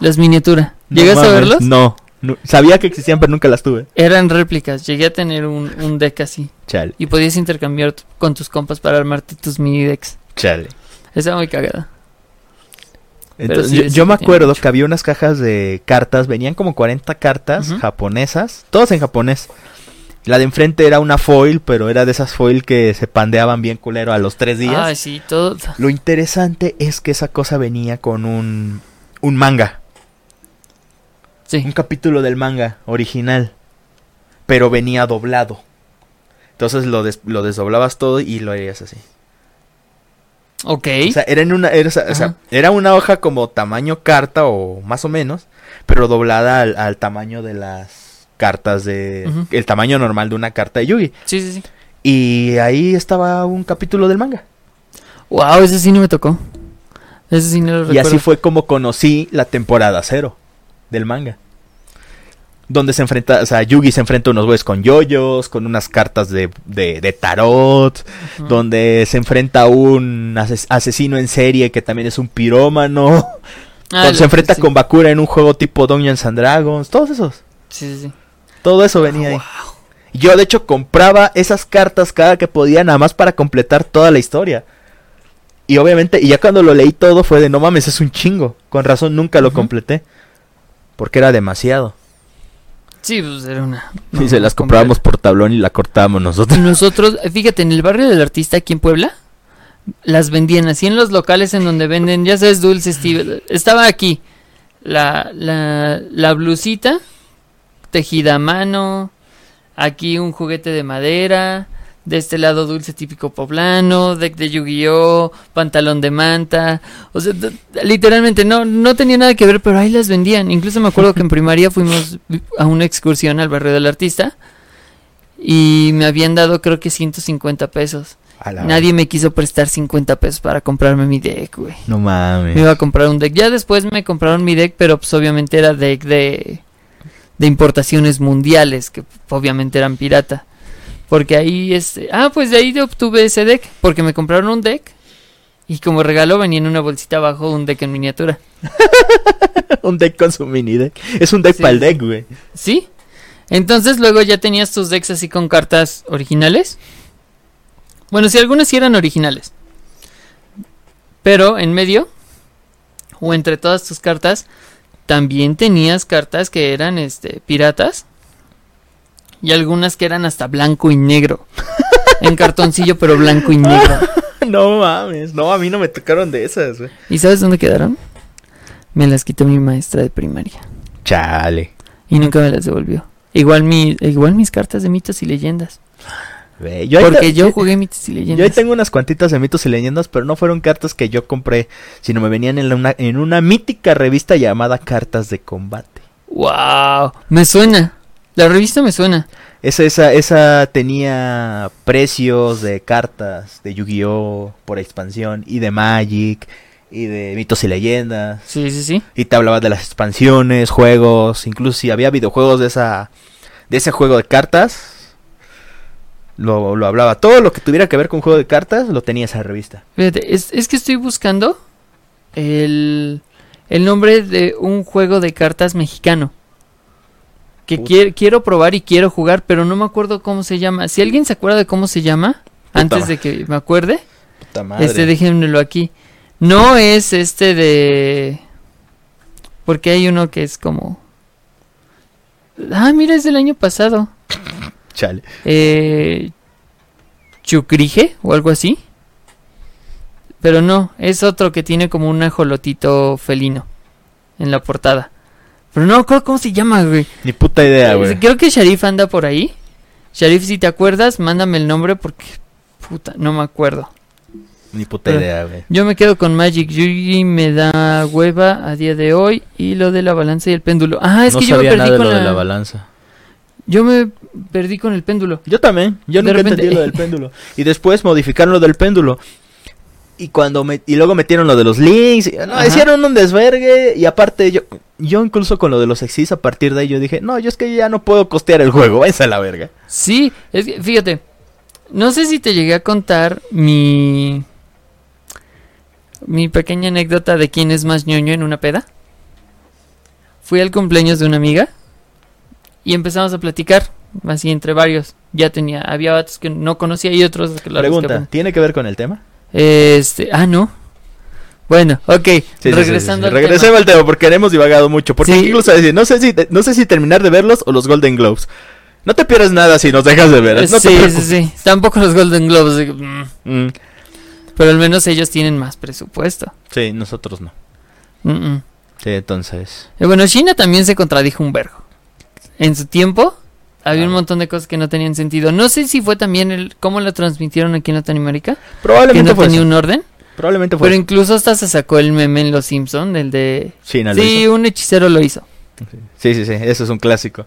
las miniaturas. ¿Llegas a verlos? No. no, Sabía que existían, pero nunca las tuve. Eran réplicas, llegué a tener un, un deck así Chale, y podías intercambiar con tus compas para armarte tus mini decks. chale. Esa muy cagada. Entonces, yo, me acuerdo mucho. que había unas cajas de cartas, venían como 40 cartas japonesas, todas en japonés. La de enfrente era una foil, pero era de esas foil que se pandeaban bien culero a los tres días. Ah, sí, todo. Lo interesante es que esa cosa venía con un, un manga, un capítulo del manga original, pero venía doblado. Entonces lo, des- lo desdoblabas todo y lo harías así. Ok. O sea, era en una, era, o sea, era una hoja como tamaño carta o más o menos, pero doblada al, al tamaño de las cartas de... El tamaño normal de una carta de Yugi. sí, sí, sí. Y ahí estaba un capítulo del manga. Wow, ese sí no me tocó. Ese sí no lo Y recuerdo. así fue como conocí la temporada cero. del manga. Donde se enfrenta, o sea, Yugi se enfrenta a unos güeyes con yoyos, con unas cartas de, de, de tarot, donde se enfrenta a un ases- asesino en serie que también es un pirómano, Ah, donde se enfrenta sí. con Bakura en un juego tipo Dungeons and Dragons, todos esos. Sí, sí, sí. Todo eso venía ahí. Wow. Yo de hecho compraba esas cartas cada que podía nada más para completar toda la historia. Y obviamente, y ya cuando lo leí todo fue de no mames, es un chingo. Con razón nunca lo completé. Porque era demasiado. Sí, pues era una. y se las comprábamos por tablón y la cortábamos nosotros. nosotros, fíjate, en el barrio del artista aquí en Puebla, las vendían así en los locales en donde venden, ya sabes, dulces. Steve. Estaba aquí la, la, la blusita tejida a mano, aquí un juguete de madera, de este lado dulce típico poblano, deck de Yu-Gi-Oh, pantalón de manta. O sea, literalmente no, no tenía nada que ver, pero ahí las vendían. Incluso me acuerdo que en primaria fuimos a una excursión al barrio del artista. Y me habían dado creo que 150 pesos. Nadie me quiso prestar 50 pesos para comprarme mi deck, güey. No Me mames. iba a comprar un deck. Ya después me compraron mi deck, pero pues obviamente era deck de, de importaciones mundiales, que obviamente eran pirata. Porque ahí, este... Ah, pues de ahí obtuve ese deck, porque me compraron un deck. Y como regalo venía en una bolsita abajo un deck en miniatura. un deck con su mini deck. Es un deck Sí, para el sí. deck, güey. ¿Sí? Entonces luego ya tenías tus decks así con cartas originales. Bueno, si algunas sí eran originales. Pero en medio, o entre todas tus cartas, también tenías cartas que eran este piratas. Y algunas que eran hasta blanco y negro. en cartoncillo, pero blanco y negro. no mames. No, a mí no me tocaron de esas, güey. ¿Y sabes dónde quedaron? Me las quitó mi maestra de primaria. Chale. Y nunca me las devolvió. Igual, mi, igual mis cartas de mitos y leyendas. Yo Porque yo jugué mitos y Yo ahí leyendas. tengo unas cuantitas de mitos y leyendas, pero no fueron cartas que yo compré, sino me venían en, la- una, en una mítica revista llamada Cartas de Combate. ¡Wow! Me suena. La revista me suena. Esa, esa, esa tenía precios de cartas de Yu-Gi-Oh! por expansión y de Magic y de mitos y leyendas. Sí, sí, sí. Y te hablaba de las expansiones, juegos, incluso si había videojuegos de esa de ese juego de cartas. Lo, lo hablaba. Todo lo que tuviera que ver con juego de cartas lo tenía esa revista. Fíjate, es, es que estoy buscando el, el nombre de un juego de cartas mexicano. Que Puta. quier- quiero probar y quiero jugar, pero no me acuerdo cómo se llama. Si alguien se acuerda de cómo se llama, antes de que me acuerde, Puta madre. este déjenmelo aquí. No es este de... Porque hay uno que es como... Ah, mira, es del año pasado. Chale. eh, Chucrige o algo así. Pero no, es otro que tiene como un ajolotito felino en la portada. Pero no me acuerdo cómo se llama, güey. Ni puta idea, Eh, güey. Creo que Sharif anda por ahí. Sharif, si te acuerdas, mándame el nombre porque... Puta, no me acuerdo. Ni puta Pero- idea, güey. Yo me quedo con Magic Yugi, me da hueva a día de hoy. Y lo de la balanza y el péndulo. Ah, es no que yo me perdí nada de con lo la... de la balanza. Yo me perdí con el péndulo. Yo también. Yo De nunca repente- entendí lo del péndulo. Y después modificaron lo del péndulo. Y cuando me, y luego metieron lo de los links. y- no, hicieron un desvergue. Y aparte, yo, yo incluso con lo de los exis, a partir de ahí yo dije, no, yo es que ya no puedo costear el juego. Váyanse a la verga. Sí, es que, fíjate, no sé si te llegué a contar mi mi pequeña anécdota de quién es más ñoño en una peda. Fui al cumpleaños de una amiga y empezamos a platicar, así entre varios. Ya tenía, había vatos que no conocía y otros que la Pregunta, ¿tiene que ver con el tema? Este, ah, no. Bueno, ok, Sí, regresando sí, sí. al Regresemos al tema porque hemos divagado mucho. Porque incluso decir, no sé si no sé si terminar de verlos o los Golden Globes. No te pierdas nada si nos dejas de ver. No te sí, sí, preocupes. sí. Tampoco los Golden Globes. mm. Mm, Pero al menos ellos tienen más presupuesto. sí, nosotros no. Mm, mm. Sí, entonces. Eh, Bueno, China también se contradijo un vergo. En su tiempo había un montón de cosas que no tenían sentido. No sé si fue también el cómo lo transmitieron aquí en Latinoamérica, que Probablemente no fue tenía eso. un orden. Probablemente fue Pero eso. incluso hasta se sacó el meme en Los Simpson, el de China lo sí, un hechicero lo hizo. Sí, sí, sí, eso es un clásico.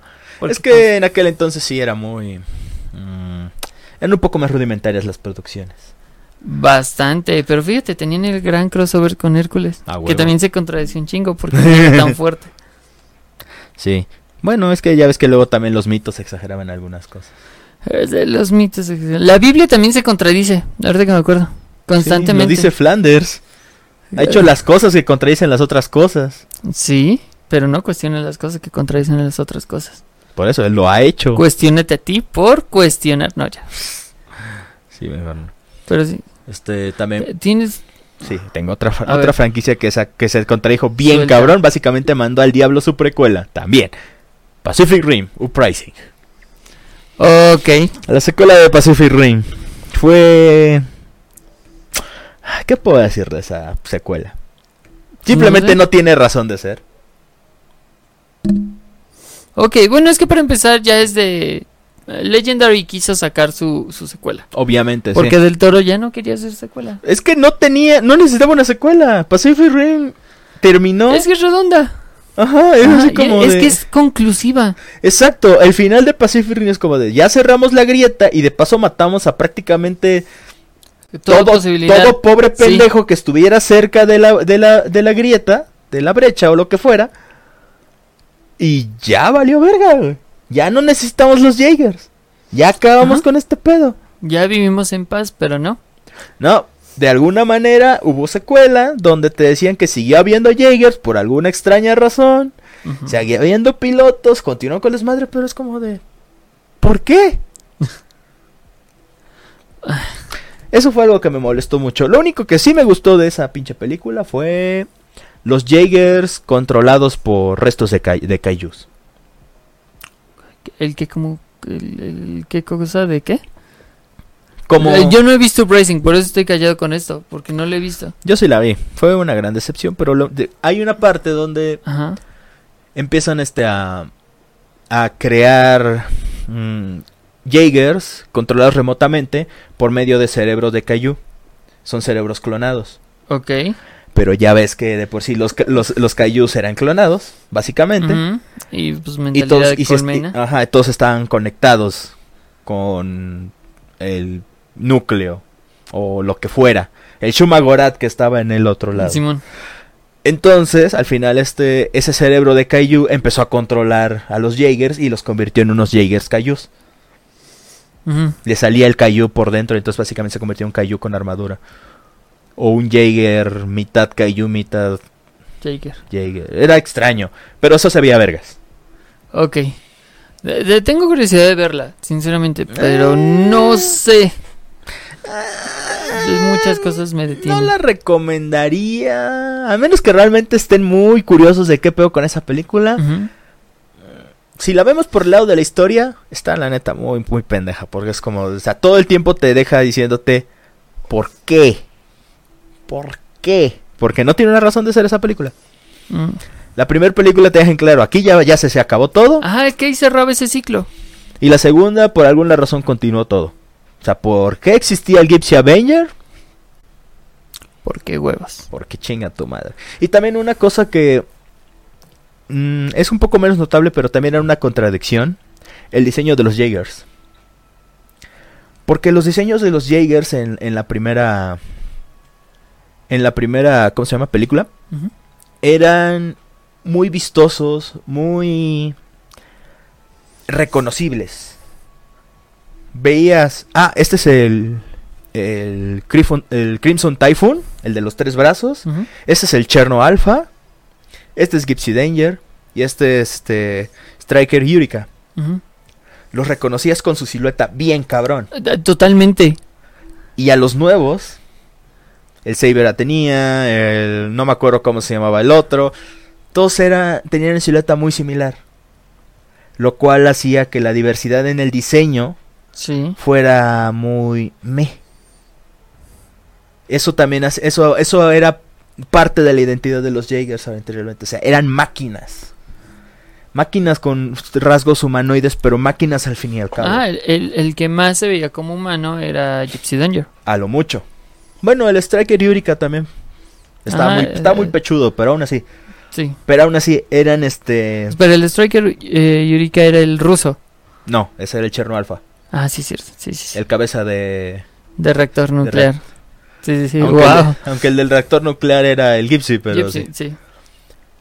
Es que en aquel entonces sí era muy... mm, eran un poco más rudimentarias las producciones. Bastante, pero fíjate, tenían el gran crossover con Hércules, Ah, que también se contradeció un chingo porque no era tan fuerte. Sí. Bueno, es que ya ves que luego también los mitos exageraban algunas cosas. De los mitos. La Biblia también se contradice, ahorita que me acuerdo. Constantemente. Sí, lo dice Flanders. Ha hecho las cosas que contradicen las otras cosas. Sí, pero no cuestiona las cosas que contradicen las otras cosas. Por eso, él lo ha hecho. Cuestiónate a ti por cuestionar. No, ya. Sí, mejor no. Pero sí. Este, también... Eh, Tienes... Sí, tengo otra, otra ver. franquicia que, sa- que se contradijo bien Suelta. cabrón. Básicamente mandó al diablo su precuela. También. Pacific Rim, Uprising. Ok. La secuela de Pacific Rim fue... ¿Qué puedo decir de esa secuela? Simplemente sé. no tiene razón de ser. Ok, bueno, es que para empezar ya es de... eh, Legendary quiso sacar su, su secuela. Obviamente, sí. Porque Del Toro ya no quería hacer secuela. Es que no tenía, no necesitaba una secuela. Pacific Rim terminó. Es que es redonda. Ajá, es Ajá, así como es de- que es conclusiva. Exacto, el final de Pacific Rim es como de ya cerramos la grieta y de paso matamos a prácticamente todo, pobre Sí. pendejo que estuviera cerca de la, de, la, de la grieta, de la brecha o lo que fuera. Y ya valió verga, güey. Ya no necesitamos los Jaegers. Ya acabamos Ajá. con este pedo. Ya vivimos en paz, pero no. No, de alguna manera hubo secuela donde te decían que siguió habiendo Jaegers por alguna extraña razón. Seguía habiendo pilotos, continuó con les madre, pero es como de. ¿Por qué? Eso fue algo que me molestó mucho. Lo único que sí me gustó de esa pinche película fue los Jaegers controlados por restos de, kai- de kaijus. El que como... El, el- ¿Qué cosa de qué? Como Eh, Yo no he visto Racing, por eso estoy callado con esto, porque no lo he visto. yo sí la vi, fue una gran decepción, pero lo- de- hay una parte donde Ajá. empiezan este a a crear mm, Jaegers controlados remotamente por medio de cerebros de Kaiju. Son cerebros clonados. Ok. Pero ya ves que de por sí los, los, los Kaijus eran clonados, básicamente. Y pues Y mentalidad todos, de y se- colmena. y- ajá, todos estaban conectados con el núcleo o lo que fuera. El Shumagorat que estaba en el otro lado. Simón. Entonces, al final, este, ese cerebro de Kaiju empezó a controlar a los Jaegers y los convirtió en unos Jaegers Kaijus. Le salía el Kaiju por dentro, entonces básicamente se convirtió en un Kaiju con armadura. O un Jaeger, mitad Kaiju, mitad Jaeger. Jaeger. Era extraño, pero eso se veía vergas. Ok. De- de- tengo curiosidad de verla, sinceramente, pero Eh. no sé. Muchas cosas me No detienen. la recomendaría, a menos que realmente estén muy curiosos de qué pedo con esa película. Si la vemos por el lado de la historia, está la neta muy, muy pendeja, porque es como, o sea, todo el tiempo te deja diciéndote, ¿por qué? ¿Por qué? Porque no tiene una razón de ser esa película. Mm. La primera película te deja en claro, aquí ya, ya se, se acabó todo. Ajá, es que ahí cerraba ese ciclo. Y la segunda, por alguna razón, continuó todo. O sea, ¿por qué existía el Gypsy Avenger? ¿Por qué huevos? Porque chinga tu madre. Y también una cosa que mm, es un poco menos notable, pero también era una contradicción. El diseño de los Jaegers. Porque los diseños de los Jaegers en, en la primera... En la primera, ¿cómo se llama? Película. Eran muy vistosos, muy reconocibles. Veías, ah, este es el el, Crimson- el Crimson Typhoon, el de los tres brazos. Este es el Cherno Alpha. Este es Gypsy Danger y este es este Striker. Ujú. Los reconocías con su silueta bien cabrón. Eh, Totalmente. Y a los nuevos, el Saber Atenea, el no me acuerdo cómo se llamaba el otro, todos era, tenían silueta muy similar. Lo cual hacía que la diversidad en el diseño Sí. fuera muy me. Eso también hace- eso eso era parte de la identidad de los Jaegers anteriormente, o sea, eran máquinas. Máquinas con rasgos humanoides, pero máquinas al fin y al cabo. Ah, el, el- el que más se veía como humano era Gypsy Danger. A lo mucho. Bueno, el Striker Eureka también. Está, Ah, muy, está eh, muy pechudo, pero aún así. Sí. Pero aún así eran este. Pero el Striker eh, Yurika era el ruso. No, ese era el Cherno Alpha. Ah, sí, cierto. Sí, sí, sí. El cabeza de. De reactor nuclear. Sí, sí, sí. aunque, el, wow. de- aunque el del reactor nuclear era el Gypsy, pero Gypsy, sí. sí.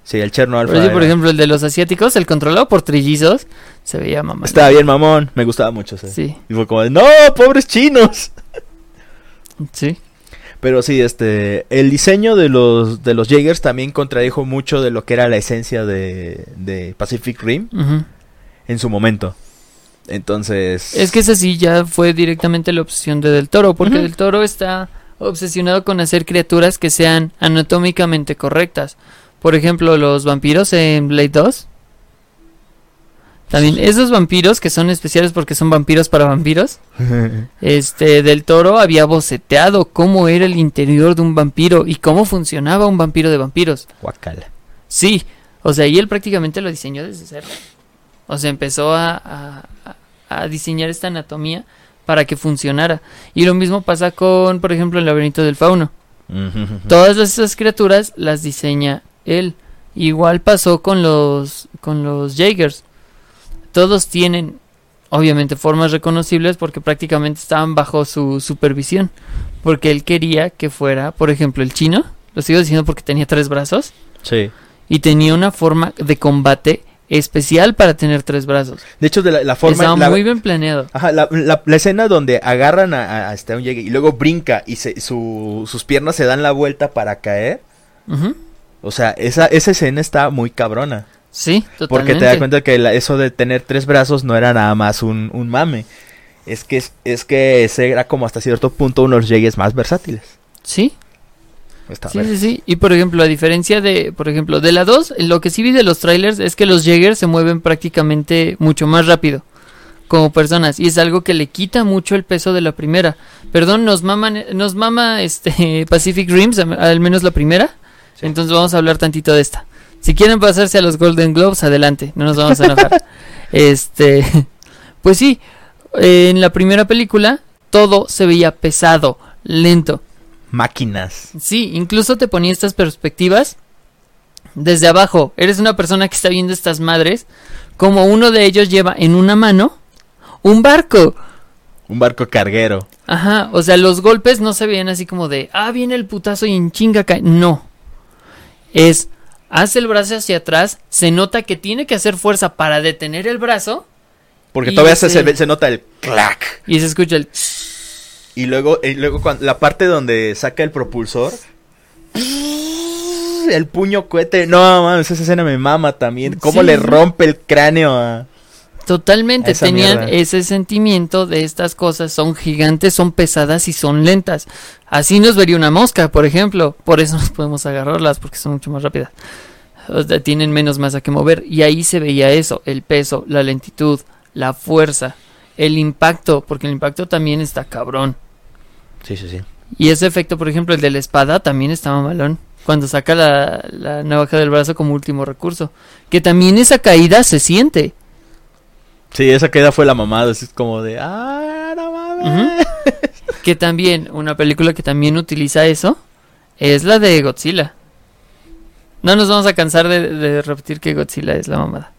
Sí, el Cherno Alpha. Pero sí, por ejemplo, el de los asiáticos, el controlado por trillizos, se veía mamá. Estaba bien mamón, me gustaba mucho ese. Sí, Y fue como de, no, pobres chinos. sí. Pero sí, este, el diseño de los, de los Jaegers también contradijo mucho de lo que era la esencia de, de Pacific Rim ujú. en su momento. Entonces... Es que esa sí ya fue directamente la obsesión de Del Toro, porque. Del Toro está obsesionado con hacer criaturas que sean anatómicamente correctas. Por ejemplo, los vampiros en Blade 2. También esos vampiros que son especiales porque son vampiros para vampiros. Este Del Toro había boceteado cómo era el interior de un vampiro y cómo funcionaba un vampiro de vampiros. Guacala. Sí, o sea, y él prácticamente lo diseñó desde cero. O sea, empezó a, a- a diseñar esta anatomía para que funcionara. Y lo mismo pasa con, por ejemplo, el laberinto del fauno. Todas esas criaturas las diseña él. Igual pasó con los con los Jaegers. Todos tienen obviamente formas reconocibles porque prácticamente estaban bajo su supervisión. Porque él quería que fuera, por ejemplo, el chino, lo sigo diciendo porque tenía tres brazos Sí. y tenía una forma de combate especial para tener tres brazos. De hecho, de la, la forma... Estaba la- muy bien planeado. Ajá, la, la- escena donde agarran a, a- este, Jaeger y luego brinca y se- su- sus piernas se dan la vuelta para caer. Ujú. O sea, esa, esa escena está muy cabrona. Sí, Porque totalmente. te das cuenta que eso de tener tres brazos no era nada más un, un mame. Es que, es, que ese era como hasta cierto punto uno de los más versátiles. Sí, Está sí, sí, sí. Y por ejemplo, a diferencia de, por ejemplo, de la 2, lo que sí vi de los trailers es que los Jaegers se mueven prácticamente mucho más rápido como personas y es algo que le quita mucho el peso de la primera. Perdón, nos maman, nos mama este Pacific Rims, al menos la primera. Sí. Entonces vamos a hablar tantito de esta. Si quieren pasarse a los Golden Globes, adelante, no nos vamos a enojar. este, pues sí, en la primera película todo se veía pesado, lento. Máquinas. Sí, incluso te ponía estas perspectivas desde abajo. Eres una persona que está viendo estas madres, como uno de ellos lleva en una mano un barco. Un barco carguero. Ajá, o sea, los golpes no se veían así como de, ah, viene el putazo y en chinga cae. No. Es, hace el brazo hacia atrás, se nota que tiene que hacer fuerza para detener el brazo Porque todavía se, se, nota el clac. y se escucha el... Y luego, y luego cuando, la parte donde saca el propulsor. El puño cohete. No, mames, esa escena me mama también. Cómo Sí. le rompe el cráneo a... Totalmente, Esa tenían mierda. ese sentimiento de estas cosas, son gigantes, son pesadas y son lentas. Así nos vería una mosca, por ejemplo, por eso nos podemos agarrarlas, porque son mucho más rápidas. O sea, tienen menos masa que mover, y ahí se veía eso, el peso, la lentitud, la fuerza, el impacto, porque el impacto también está cabrón. Sí, sí, sí. Y ese efecto, por ejemplo, el de la espada también está malón. Cuando saca la, la navaja del brazo como último recurso. Que también esa caída se siente. Sí, esa queda fue la mamada. Es como de. ¡Ah, no mames! Que también, una película que también utiliza eso, es la de Godzilla. No nos vamos a cansar de, de repetir que Godzilla es la mamada.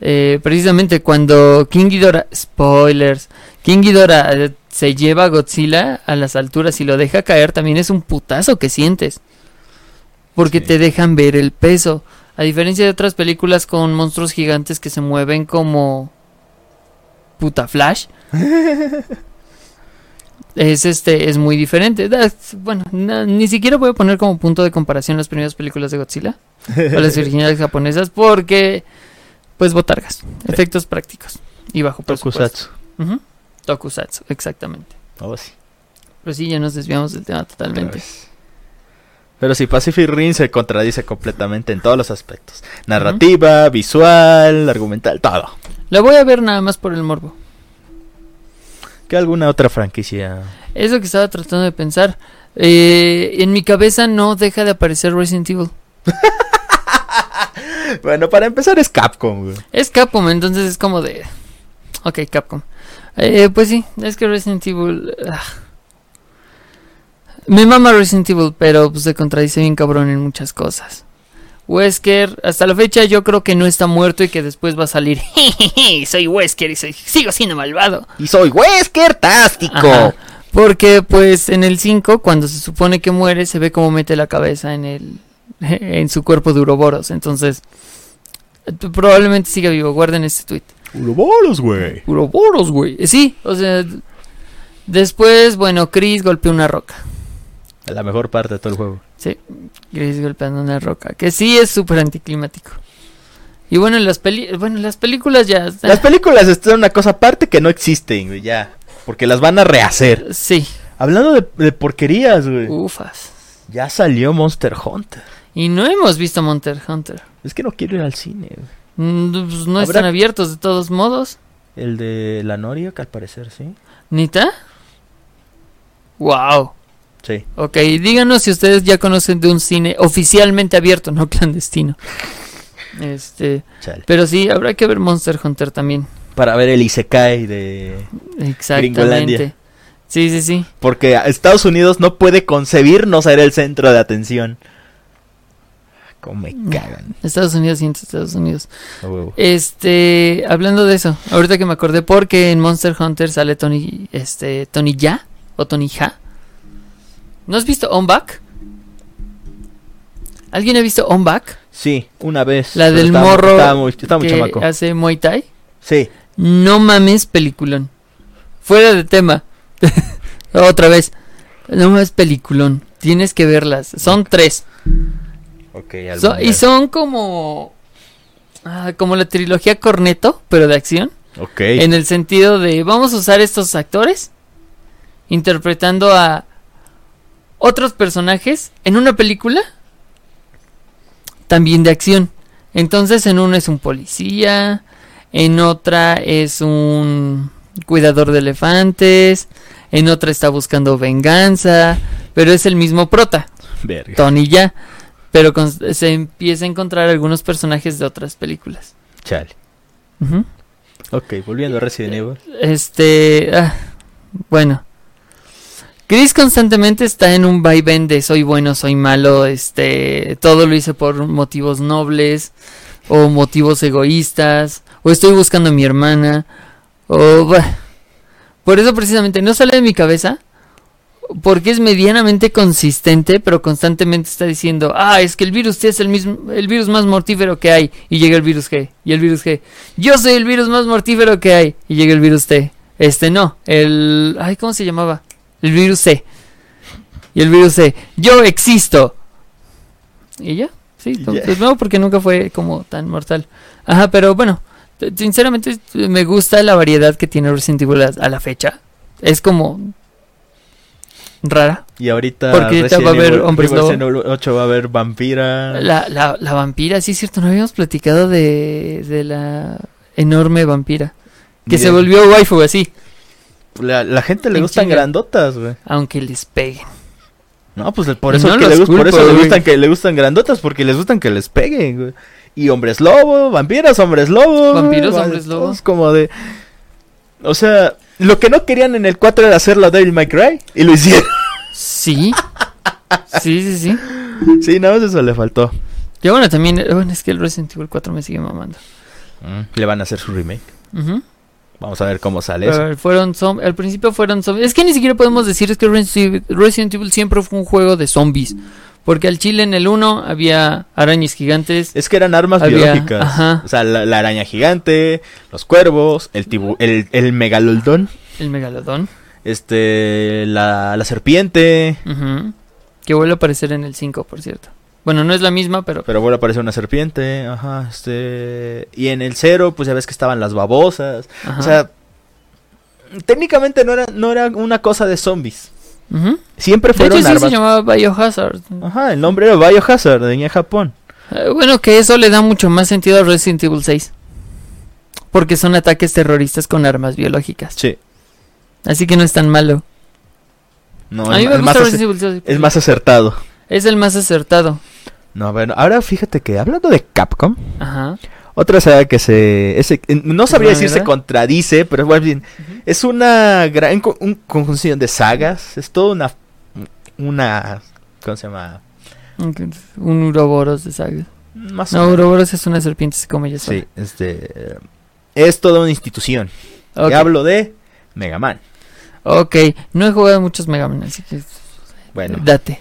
Eh, precisamente cuando King Ghidorah, spoilers, King Ghidorah eh, se lleva a Godzilla a las alturas y lo deja caer, también es un putazo que sientes. Porque Sí. te dejan ver el peso. A diferencia de otras películas con monstruos gigantes que se mueven como puta Flash. es este es muy diferente. Bueno, ni siquiera voy a poner como punto de comparación las primeras películas de Godzilla o las originales japonesas porque pues botargas, efectos prácticos y bajo presupuesto. Tokusatsu. Tokusatsu, exactamente. Oh, sí. Pero sí, ya nos desviamos del tema totalmente. Pero sí, Pacific Rim se contradice completamente en todos los aspectos. Narrativa, visual, argumental, todo. La voy a ver nada más por el morbo. ¿Qué alguna otra franquicia? Es lo que estaba tratando de pensar. Eh, en mi cabeza no deja de aparecer Resident Evil. Bueno, para empezar es Capcom, güey. Es Capcom, entonces es como de... Ok, Capcom. Eh, pues sí, es que Resident Evil... ah. Me mama Resident Evil, pero pues, se contradice bien cabrón en muchas cosas. Wesker, hasta la fecha yo creo que no está muerto y que después va a salir... soy Wesker y soy, sigo siendo malvado. Y soy Wesker Tástico. Porque pues en el 5, cuando se supone que muere, se ve cómo mete la cabeza en el, en su cuerpo de Uroboros. Entonces, eh, probablemente siga vivo. Guarden este tweet. Uroboros, güey. Uroboros, güey. Eh, Sí, o sea, después, bueno, Chris golpeó una roca. La mejor parte de todo el juego. Sí, Chris golpeando una roca. Que sí es súper anticlimático. Y bueno, en las, peli bueno, en las películas ya... Las películas están una cosa aparte que no existen, güey, ya. Porque las van a rehacer. Sí, Hablando de, de porquerías, güey. ufas. Ya salió Monster Hunter. Y no hemos visto Monster Hunter. Es que no quiero ir al cine. Mm, pues no Habrá- están abiertos de todos modos. El de la Noria, que al parecer sí. ¿Nita? Wow. Sí. Ok, díganos si ustedes ya conocen de un cine oficialmente abierto, no clandestino. Este, Chale. pero sí, habrá que ver Monster Hunter también. Para ver el Isekai de... Exactamente. Gringolandia. Sí, sí, sí. Porque Estados Unidos no puede concebir no ser el centro de atención. Cómo me cagan. Estados Unidos y Estados Unidos. Este, hablando de eso, ahorita que me acordé porque en Monster Hunter sale Tony, este, Tony Ya o Tony Ja. ¿No has visto On Back? ¿Alguien ha visto On Back? Sí, una vez. La del estaba- morro Estaba muy, estaba muy que chamaco. hace Muay Thai. Sí. No mames, peliculón. Fuera de tema. Otra vez. No mames, peliculón. Tienes que verlas. Son tres. So- y son como. ah, como la trilogía Corneto, pero de acción. Ok. En el sentido de. Vamos a usar estos actores. Interpretando a. Otros personajes. En una película. También de acción. Entonces en uno es un policía. En otra es un cuidador de elefantes. En otra está buscando venganza. Pero es el mismo prota. Verga. Tony ya. Pero con- se empieza a encontrar algunos personajes de otras películas. Chale. Ujú. Ok, volviendo a Resident Evil. Este. ah, bueno. Chris constantemente está en un vaivén de soy bueno, soy malo. Este. Todo lo hice por motivos nobles. O motivos egoístas. O estoy buscando a mi hermana. O. bah. Por eso precisamente no sale de mi cabeza. Porque es medianamente consistente, pero constantemente está diciendo, ah, es que el virus T es el mismo, el virus más mortífero que hay, y llega el virus G, y el virus G, yo soy el virus más mortífero que hay, y llega el virus T. Este no, el, ay, ¿cómo se llamaba? El virus C. Y el virus C, yo existo. Y ya, sí, Y ya. pues no, porque nunca fue como tan mortal. Ajá, pero bueno, sinceramente me gusta la variedad que tiene Resident Evil a la fecha. Es como rara. Y ahorita. Porque ahorita va a haber hombres Evil 8 va a haber vampira. La, la, la vampira, sí es cierto, no habíamos platicado de, de la enorme vampira. Que Bien. se volvió waifu así, La, la gente le En gustan chinga. grandotas, güey. aunque les peguen. No, pues por eso no que por eso le gustan que le gustan grandotas porque les gustan que les peguen, güey. Y hombres lobo, vampiros, hombres lobo. Vampiros, güey, hombres lobo. como de O sea, lo que no querían en el 4 era hacerlo a Devil May Cry y lo hicieron. Sí. Sí, sí, sí. sí, nada más eso le faltó. Y bueno, también, bueno, es que el Resident Evil 4 me sigue mamando. Le van a hacer su remake. Ujú. Vamos a ver cómo sale eso. Fueron al principio fueron zombies. Es que ni siquiera podemos decir es que Resident Evil, Resident Evil siempre fue un juego de zombies. Porque al chile en el 1 había arañas gigantes. Es que eran armas Había- biológicas. ajá. O sea, la, la araña gigante, los cuervos, el tibu el, el megalodón, El megalodón. este, la, la serpiente. Ujú. Que vuelve a aparecer en el 5, por cierto. Bueno, no es la misma, pero... Pero vuelve a aparecer una serpiente, ajá, este... Y en el cero, pues ya ves que estaban las babosas. ajá. O sea, técnicamente no era, no era una cosa de zombies. Siempre De fueron hecho, sí se armas. llamaba Biohazard. Ajá, el nombre era Biohazard, venía en Japón. Eh, bueno, que eso le da mucho más sentido a Resident Evil 6. Porque son ataques terroristas con armas biológicas. Sí. Así que no es tan malo. No, a mí es, me es más gusta ace- Resident Evil 6. es más acertado. Es el más acertado. No, bueno, ahora fíjate que hablando de Capcom, Ajá. Otra saga que se... ese- no sabría decir se contradice, pero más bien... Es una gran un conjunción de sagas. Es toda una... Una... ¿Cómo se llama? Un Uroboros de saga. Más No. Uroboros es una serpiente, se come ya. Sí, este... Es toda una institución. Ok. Y hablo de Mega Man. Ok, no he jugado muchos Mega Man, así que Bueno, date.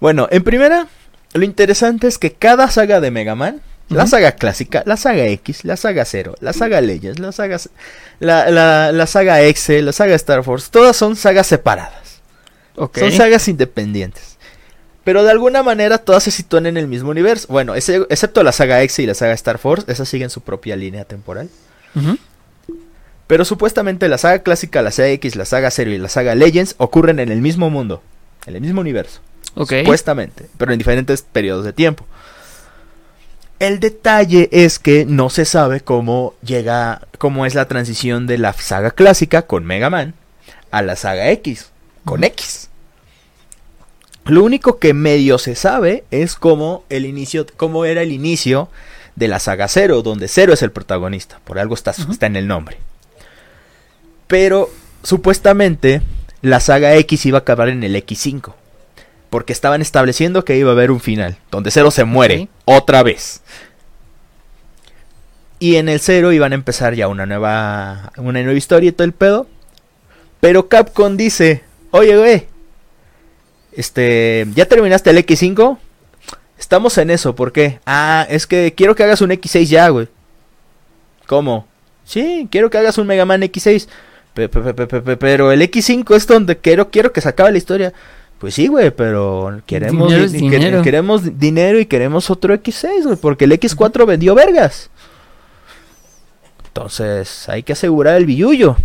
bueno, en primera, lo interesante es que cada saga de Mega Man, la saga clásica, la saga X, la saga Zero, la saga Legends, la saga, la, la, la saga X, la saga Star Force, todas son sagas separadas. Son sagas independientes. Pero de alguna manera todas se sitúan en el mismo universo. Bueno, ese- excepto la saga X y la saga Star Force, esas siguen su propia línea temporal. Pero supuestamente la saga clásica, la saga X, la saga Zero y la saga Legends ocurren en el mismo mundo, en el mismo universo. Supuestamente, pero en diferentes periodos de tiempo. El detalle es que no se sabe cómo llega, cómo es la transición de la saga clásica con Mega Man a la saga X con. X. Lo único que medio se sabe es cómo el inicio, cómo era el inicio de la saga Zero, donde Zero es el protagonista, por algo está, está en el nombre. Pero supuestamente la saga X iba a acabar en el X5. Porque estaban estableciendo que iba a haber un final, donde Zero se muere otra vez. Y en el Zero iban a empezar ya una nueva, una nueva historia y todo el pedo. Pero Capcom dice, oye, güey, este, ¿ya terminaste el X5? Estamos en eso, ¿por qué? Ah, es que quiero que hagas un X6 ya, güey. ¿Cómo? Sí, quiero que hagas un Mega Man X6. Pe- pe- pe- pe- pe- pe- Pero el X5 es donde quiero, quiero que se acabe la historia. Pues sí, güey, pero queremos, Dinero di- queremos dinero y queremos otro X6, güey, porque el X4 vendió vergas. Entonces, hay que asegurar el billullo.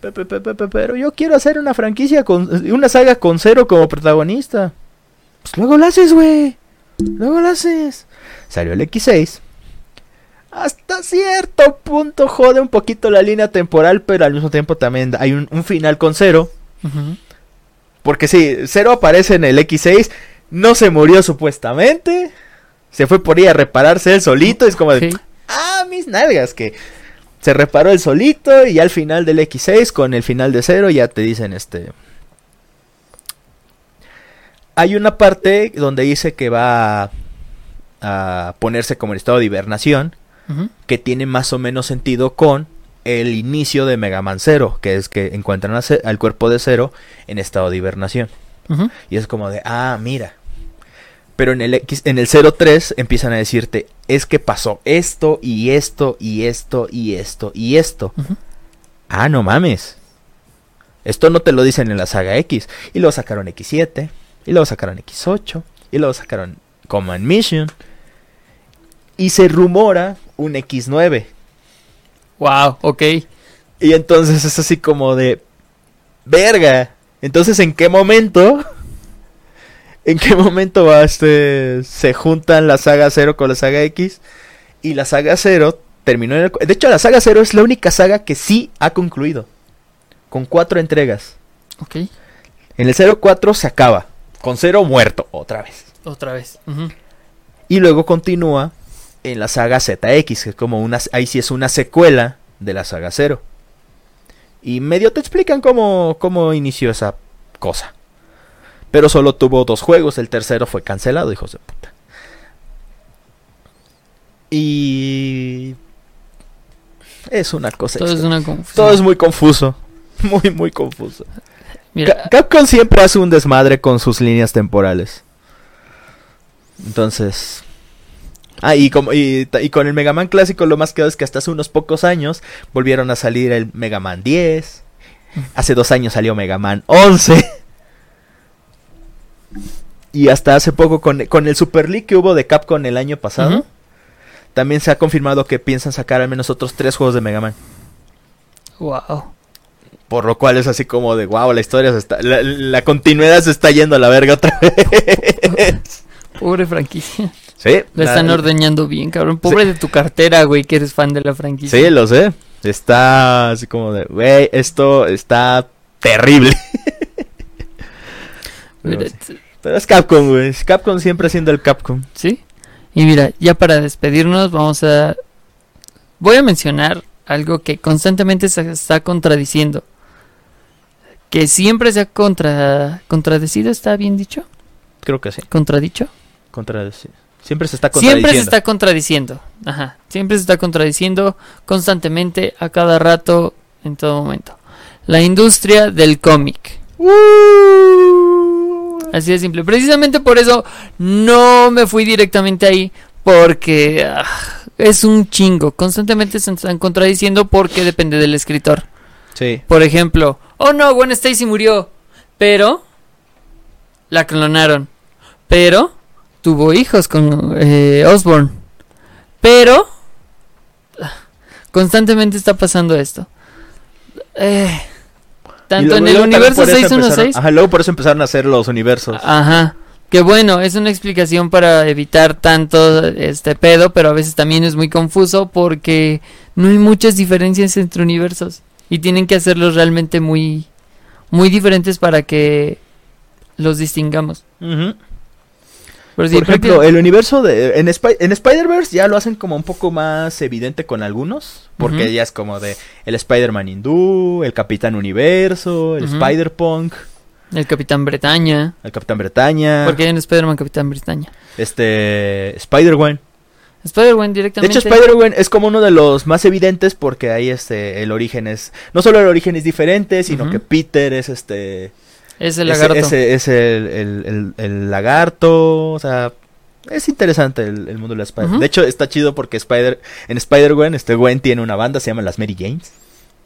Pe- pe- pe- pe- pe- Pero yo quiero hacer una franquicia con una saga con cero como protagonista. Pues luego la haces, güey. Luego la haces. Salió el X6. Hasta cierto punto jode un poquito la línea temporal, pero al mismo tiempo también hay un, un final con cero. Ujú. Porque sí, Cero aparece en el X6, no se murió supuestamente. Se fue por ahí a repararse él solito. Es como de, ah, mis nalgas, que se reparó el solito y al final del X6, con el final de Cero, ya te dicen este... Hay una parte donde dice que va a, a ponerse como en estado de hibernación, que tiene más o menos sentido con el inicio de Mega Man Zero, que es que encuentran a al cuerpo de Cero en estado de hibernación. Y es como de, ah, mira. Pero en el X, en el 03 empiezan a decirte, es que pasó esto y esto y esto y esto y esto. Ah, no mames. Esto no te lo dicen en la saga X. Y luego sacaron X7. Y luego sacaron X8. Y luego sacaron Command Mission. Y se rumora un X9. Wow, ok. Y entonces es así como de... Verga. Entonces, ¿en qué momento? ¿En qué momento va este, se juntan la saga 0 con la saga X? Y la saga 0 terminó en el... De hecho, la saga 0 es la única saga que sí ha concluido. Con cuatro entregas. Ok. En el 04 se acaba. Con 0 muerto, otra vez. Otra vez. Y luego continúa en la saga ZX, que es como una... Ahí sí es una secuela de la saga 0. Y medio te explican cómo, cómo inició esa cosa. Pero solo tuvo dos juegos, el tercero fue cancelado, hijos de puta. Y... Es una cosa... Todo es extraña. una confusión. Todo es muy confuso. Muy, muy confuso. Mira, Capcom siempre hace un desmadre con sus líneas temporales. Entonces. Ah, y, como, y, con el Mega Man clásico lo más que es que hasta hace unos pocos años volvieron a salir el Mega Man 10. Hace dos años salió Mega Man 11. Y hasta hace poco con, con el Super League que hubo de Capcom el año pasado. También se ha confirmado que piensan sacar al menos otros tres juegos de Mega Man. wow. Por lo cual es así como de wow, la historia se está. La, la continuidad se está yendo a la verga otra vez. Pobre franquicia. Sí. La están ordeñando bien, cabrón. Pobre de tu cartera, güey, que eres fan de la franquicia. Sí, lo sé. Está así como de, güey, esto está terrible. Mira, Pero es Capcom, güey. Capcom siempre siendo el Capcom. ¿Sí? Y mira, ya para despedirnos vamos a... Voy a mencionar algo que constantemente se está contradiciendo. Que siempre se ha contra... contradecido, ¿está bien dicho? Creo que sí. ¿Contradicho? Contra, sí. Siempre se está contradiciendo. Siempre se está contradiciendo. Ajá. Siempre se está contradiciendo constantemente, a cada rato, en todo momento. La industria del cómic. Uh, Así de simple. Precisamente por eso no me fui directamente ahí. Porque ah, es un chingo. Constantemente se están contradiciendo porque depende del escritor. Sí. Por ejemplo, oh no, Gwen Stacy murió. Pero la clonaron. Pero tuvo hijos con eh, Osborn. Pero constantemente está pasando esto. Eh, tanto en el universo por eso 616 empezaron- Ajá, luego por eso empezaron a hacer los universos. Ajá. Que bueno, es una explicación para evitar tanto este pedo, pero a veces también es muy confuso porque no hay muchas diferencias entre universos y tienen que hacerlos realmente muy muy diferentes para que los distingamos. Ujú. Pero sí, Por ejemplo, el universo de... En, en Spider-Verse ya lo hacen como un poco más evidente con algunos. Porque ya es como de el Spider-Man hindú, el Capitán Universo, el. Spider-Punk, el Capitán Bretaña, el Capitán Bretaña, porque hay un Spider-Man Capitán Bretaña. este Spider-Gwen. Spider-Man De directamente. hecho, Spider-Gwen es como uno de los más evidentes porque ahí este el origen es... No solo el origen es diferente, sino que Peter es este... es el lagarto. Es el, el- el- el lagarto, o sea, es interesante el, mundo de la Spider. Ujú. De hecho, está chido porque Spider, en Spider-Gwen, este Gwen tiene una banda, se llama las Mary Janes.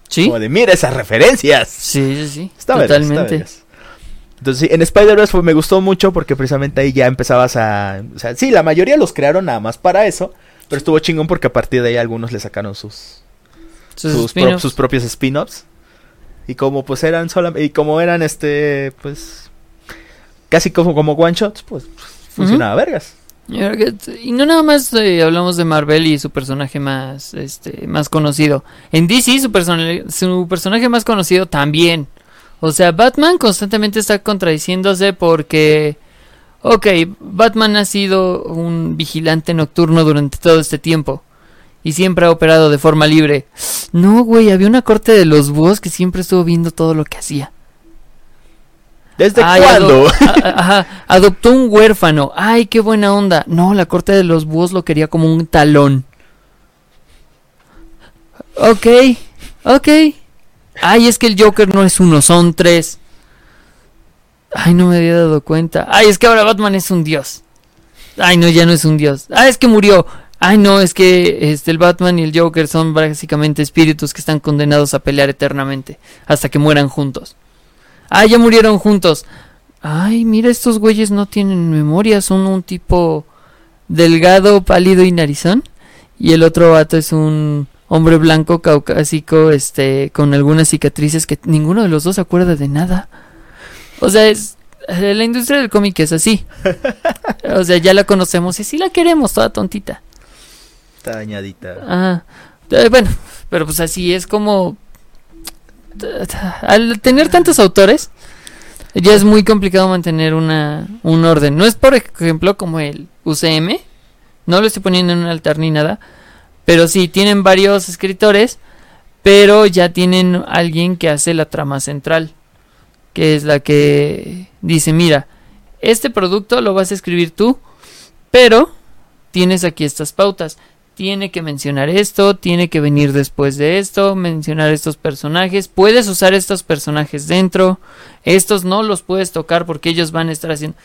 Sí. Como de, mira esas referencias. Sí, sí, sí. Está está Totalmente. vergas. Entonces, sí, en Spider-Verse me gustó mucho porque precisamente ahí ya empezabas a... O sea, sí, la mayoría los crearon nada más para eso, pero estuvo chingón porque a partir de ahí algunos le sacaron sus, Sus, sus, pro- spin-offs. sus propios spin-offs. Y como pues eran solamente... Y como eran este, pues... Casi como, como one shots, pues funcionaba vergas. Y no nada más eh, hablamos de Marvel y su personaje más este más conocido. En DC su, persona- su personaje más conocido también. O sea, Batman constantemente está contradiciéndose porque ok, Batman ha sido un vigilante nocturno durante todo este tiempo y siempre ha operado de forma libre. No, güey, había una corte de los búhos que siempre estuvo viendo todo lo que hacía. ¿Desde Ay, cuándo? ado- ajá, adoptó un huérfano. Ay, qué buena onda. No, la corte de los búhos lo quería como un talón. Ok, ok. Ay, es que el Joker no es uno, son tres. Ay, no me había dado cuenta. Ay, es que ahora Batman es un dios. Ay, no, ya no es un dios. Ah, es que murió. Ay, no, es que este, el Batman y el Joker son básicamente espíritus que están condenados a pelear eternamente hasta que mueran juntos. Ah, ya murieron juntos. Ay, mira, estos güeyes no tienen memoria, son un tipo delgado, pálido y narizón. Y el otro vato es un hombre blanco, caucásico, este, con algunas cicatrices que ninguno de los dos se acuerda de nada. O sea, es, eh, la industria del cómic es así. O sea, ya la conocemos y sí la queremos, toda tontita. Está dañadita. Ajá. Eh, bueno, pero pues así es como... Al tener tantos autores, ya es muy complicado mantener una, un orden. No es, por ejemplo, como el UCM. No lo estoy poniendo en un altar ni nada. Pero sí, tienen varios escritores. Pero ya tienen alguien que hace la trama central. Que es la que dice, mira, este producto lo vas a escribir tú. Pero tienes aquí estas pautas tiene que mencionar esto, tiene que venir después de esto, mencionar estos personajes, puedes usar estos personajes dentro, estos no los puedes tocar porque ellos van a estar haciendo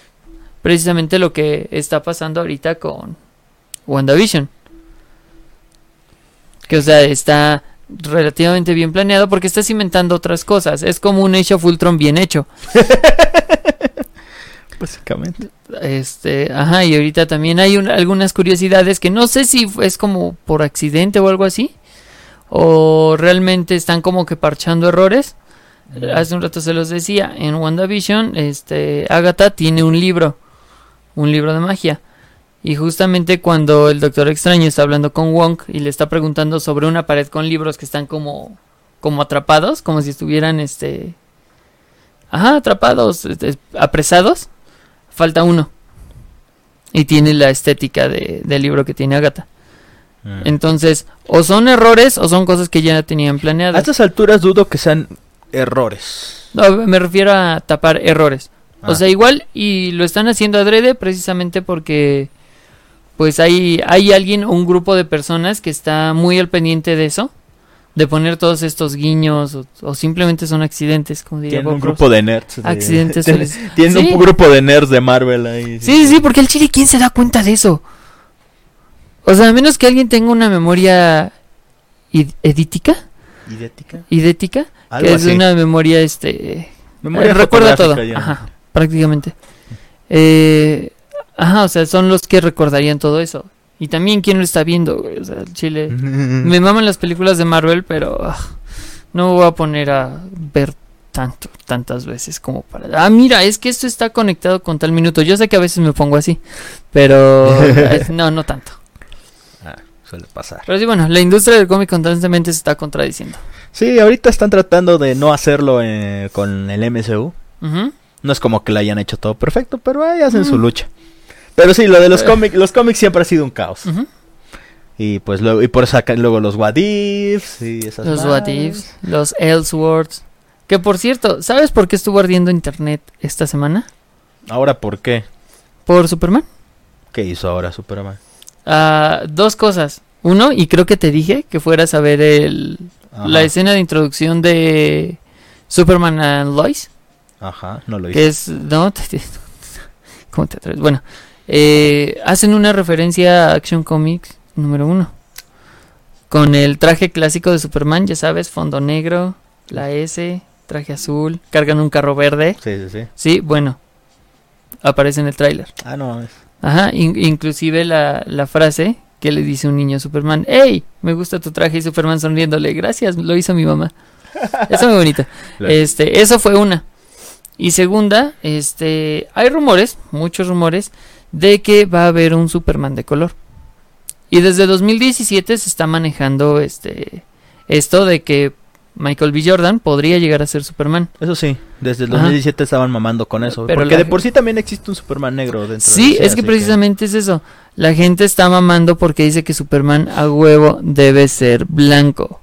precisamente lo que está pasando ahorita con WandaVision. Que o sea, está relativamente bien planeado porque estás inventando otras cosas, es como un Age of Ultron bien hecho. Básicamente. Este, ajá, y ahorita también hay un- algunas curiosidades que no sé si es como por accidente o algo así, o realmente están como que parchando errores. Hace un rato se los decía, en WandaVision, este, Agatha tiene un libro, un libro de magia. Y justamente cuando el Doctor Extraño está hablando con Wong y le está preguntando sobre una pared con libros que están como, como atrapados, como si estuvieran, este, ajá, atrapados, este, apresados, falta uno. Y tiene la estética de- del libro que tiene Agatha. Mm. Entonces, o son errores o son cosas que ya tenían A planeadas. estas alturas dudo que sean errores. No, me refiero a tapar errores. Ah. O sea, igual y lo están haciendo adrede precisamente porque pues hay hay alguien o un grupo de personas que está muy al pendiente de eso, de poner todos estos guiños o, o simplemente son accidentes, como diría Tienen un Ross. grupo de nerds. de- Accidentes Tienen, felices. tienen Sí. un grupo de nerds de Marvel ahí. Sí, sí, porque el chile, ¿quién se da cuenta de eso? O sea, a menos que alguien tenga una memoria id- edítica, ¿Idética? idética, Algo que es así. una memoria, este, Memoria eh, recuerda todo, ya. ajá, prácticamente. Eh, ajá, o sea, son los que recordarían todo eso. Y también quién lo está viendo, güey, o sea, chile. Me maman las películas de Marvel, pero ah, no me voy a poner a ver tanto, tantas veces como para... Ah, mira, es que esto está conectado con tal minuto. Yo sé que a veces me pongo así, pero no, no tanto. Ah, suele pasar. Pero sí, bueno, la industria del cómic constantemente se está contradiciendo. Sí, ahorita están tratando de no hacerlo eh, con el MCU. No es como que lo hayan hecho todo perfecto, pero ahí hacen su lucha. Pero sí, lo de los Eh. cómics, los cómics siempre ha sido un caos. Y pues luego, y por eso sacan luego los what ifs y esas Los madres. What Ifs, los Elseworlds. Que por cierto, ¿sabes por qué estuvo ardiendo internet esta semana? Ahora, ¿por qué? Por Superman. ¿Qué hizo ahora Superman? Ah, dos cosas. Uno, y creo que te dije que fueras a ver el, Ajá, la escena de introducción de Superman and Lois. Ajá, no lo. Que es. No, te- ¿cómo te atreves? Bueno, eh, hacen una referencia a Action Comics número uno. Con el traje clásico de Superman, ya sabes, fondo negro, la S, traje azul, cargan un carro verde. Sí, sí, sí. Sí, bueno, aparece en el tráiler. Ah, no, es... Ajá, in- inclusive la, la frase que le dice un niño a Superman, ¡Hey! Me gusta tu traje y Superman sonriéndole, gracias, lo hizo mi mamá. Eso muy bonito. Claro. Este, eso fue una. Y segunda, este, hay rumores, muchos rumores, de que va a haber un Superman de color. Y desde 2017 se está manejando este esto de que Michael B. Jordan podría llegar a ser Superman. Eso sí, desde el Ajá. 2017 estaban mamando con eso. Pero porque la de por sí también existe un Superman negro dentro Sí, de es que precisamente es eso. La gente está mamando porque dice que Superman a huevo debe ser blanco.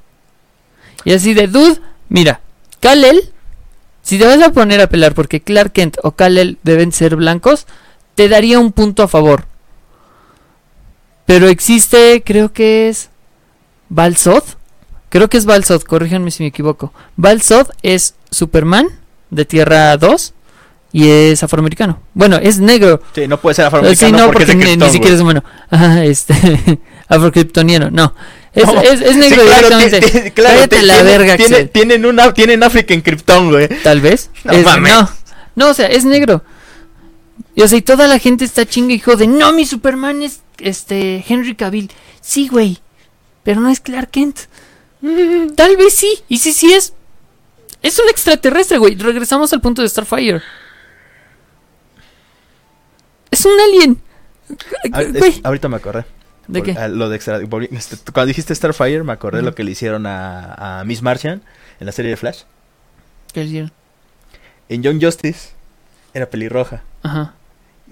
Y así de, dude, mira, Kal-El, si te vas a poner a pelar porque Clark Kent o Kal-El deben ser blancos, te daría un punto a favor. Pero existe, creo que es Balzod. Creo que es Balzod, corríjanme si me equivoco. Balzod es Superman de Tierra 2 y es afroamericano. Bueno, es negro, Sí, no puede ser afroamericano Sí, no, porque, porque, ni, ni siquiera es humano. Ajá, este. Afrocriptoniano, no. Es, No. es, es negro Sí, claro, directamente. claro, Cállate la tiene- verga, tiene- tienen, una, tienen África en Krypton, güey. Tal vez. No Es- mames. no, no, o sea, es negro. Y o sea, y toda la gente está chinga hijo de no, mi Superman es este Henry Cavill. Sí, güey. Pero no es Clark Kent. Tal vez sí. Y sí, sí es. Es un extraterrestre, güey. Regresamos al punto de Starfire. Es un alien. Ah, es- ahorita me acordé. ¿De qué? lo de extra- este, cuando dijiste Starfire, me acordé Ujú. lo que le hicieron a, a Miss Martian en la serie de Flash. ¿Qué le hicieron? En Young Justice era pelirroja. Ajá.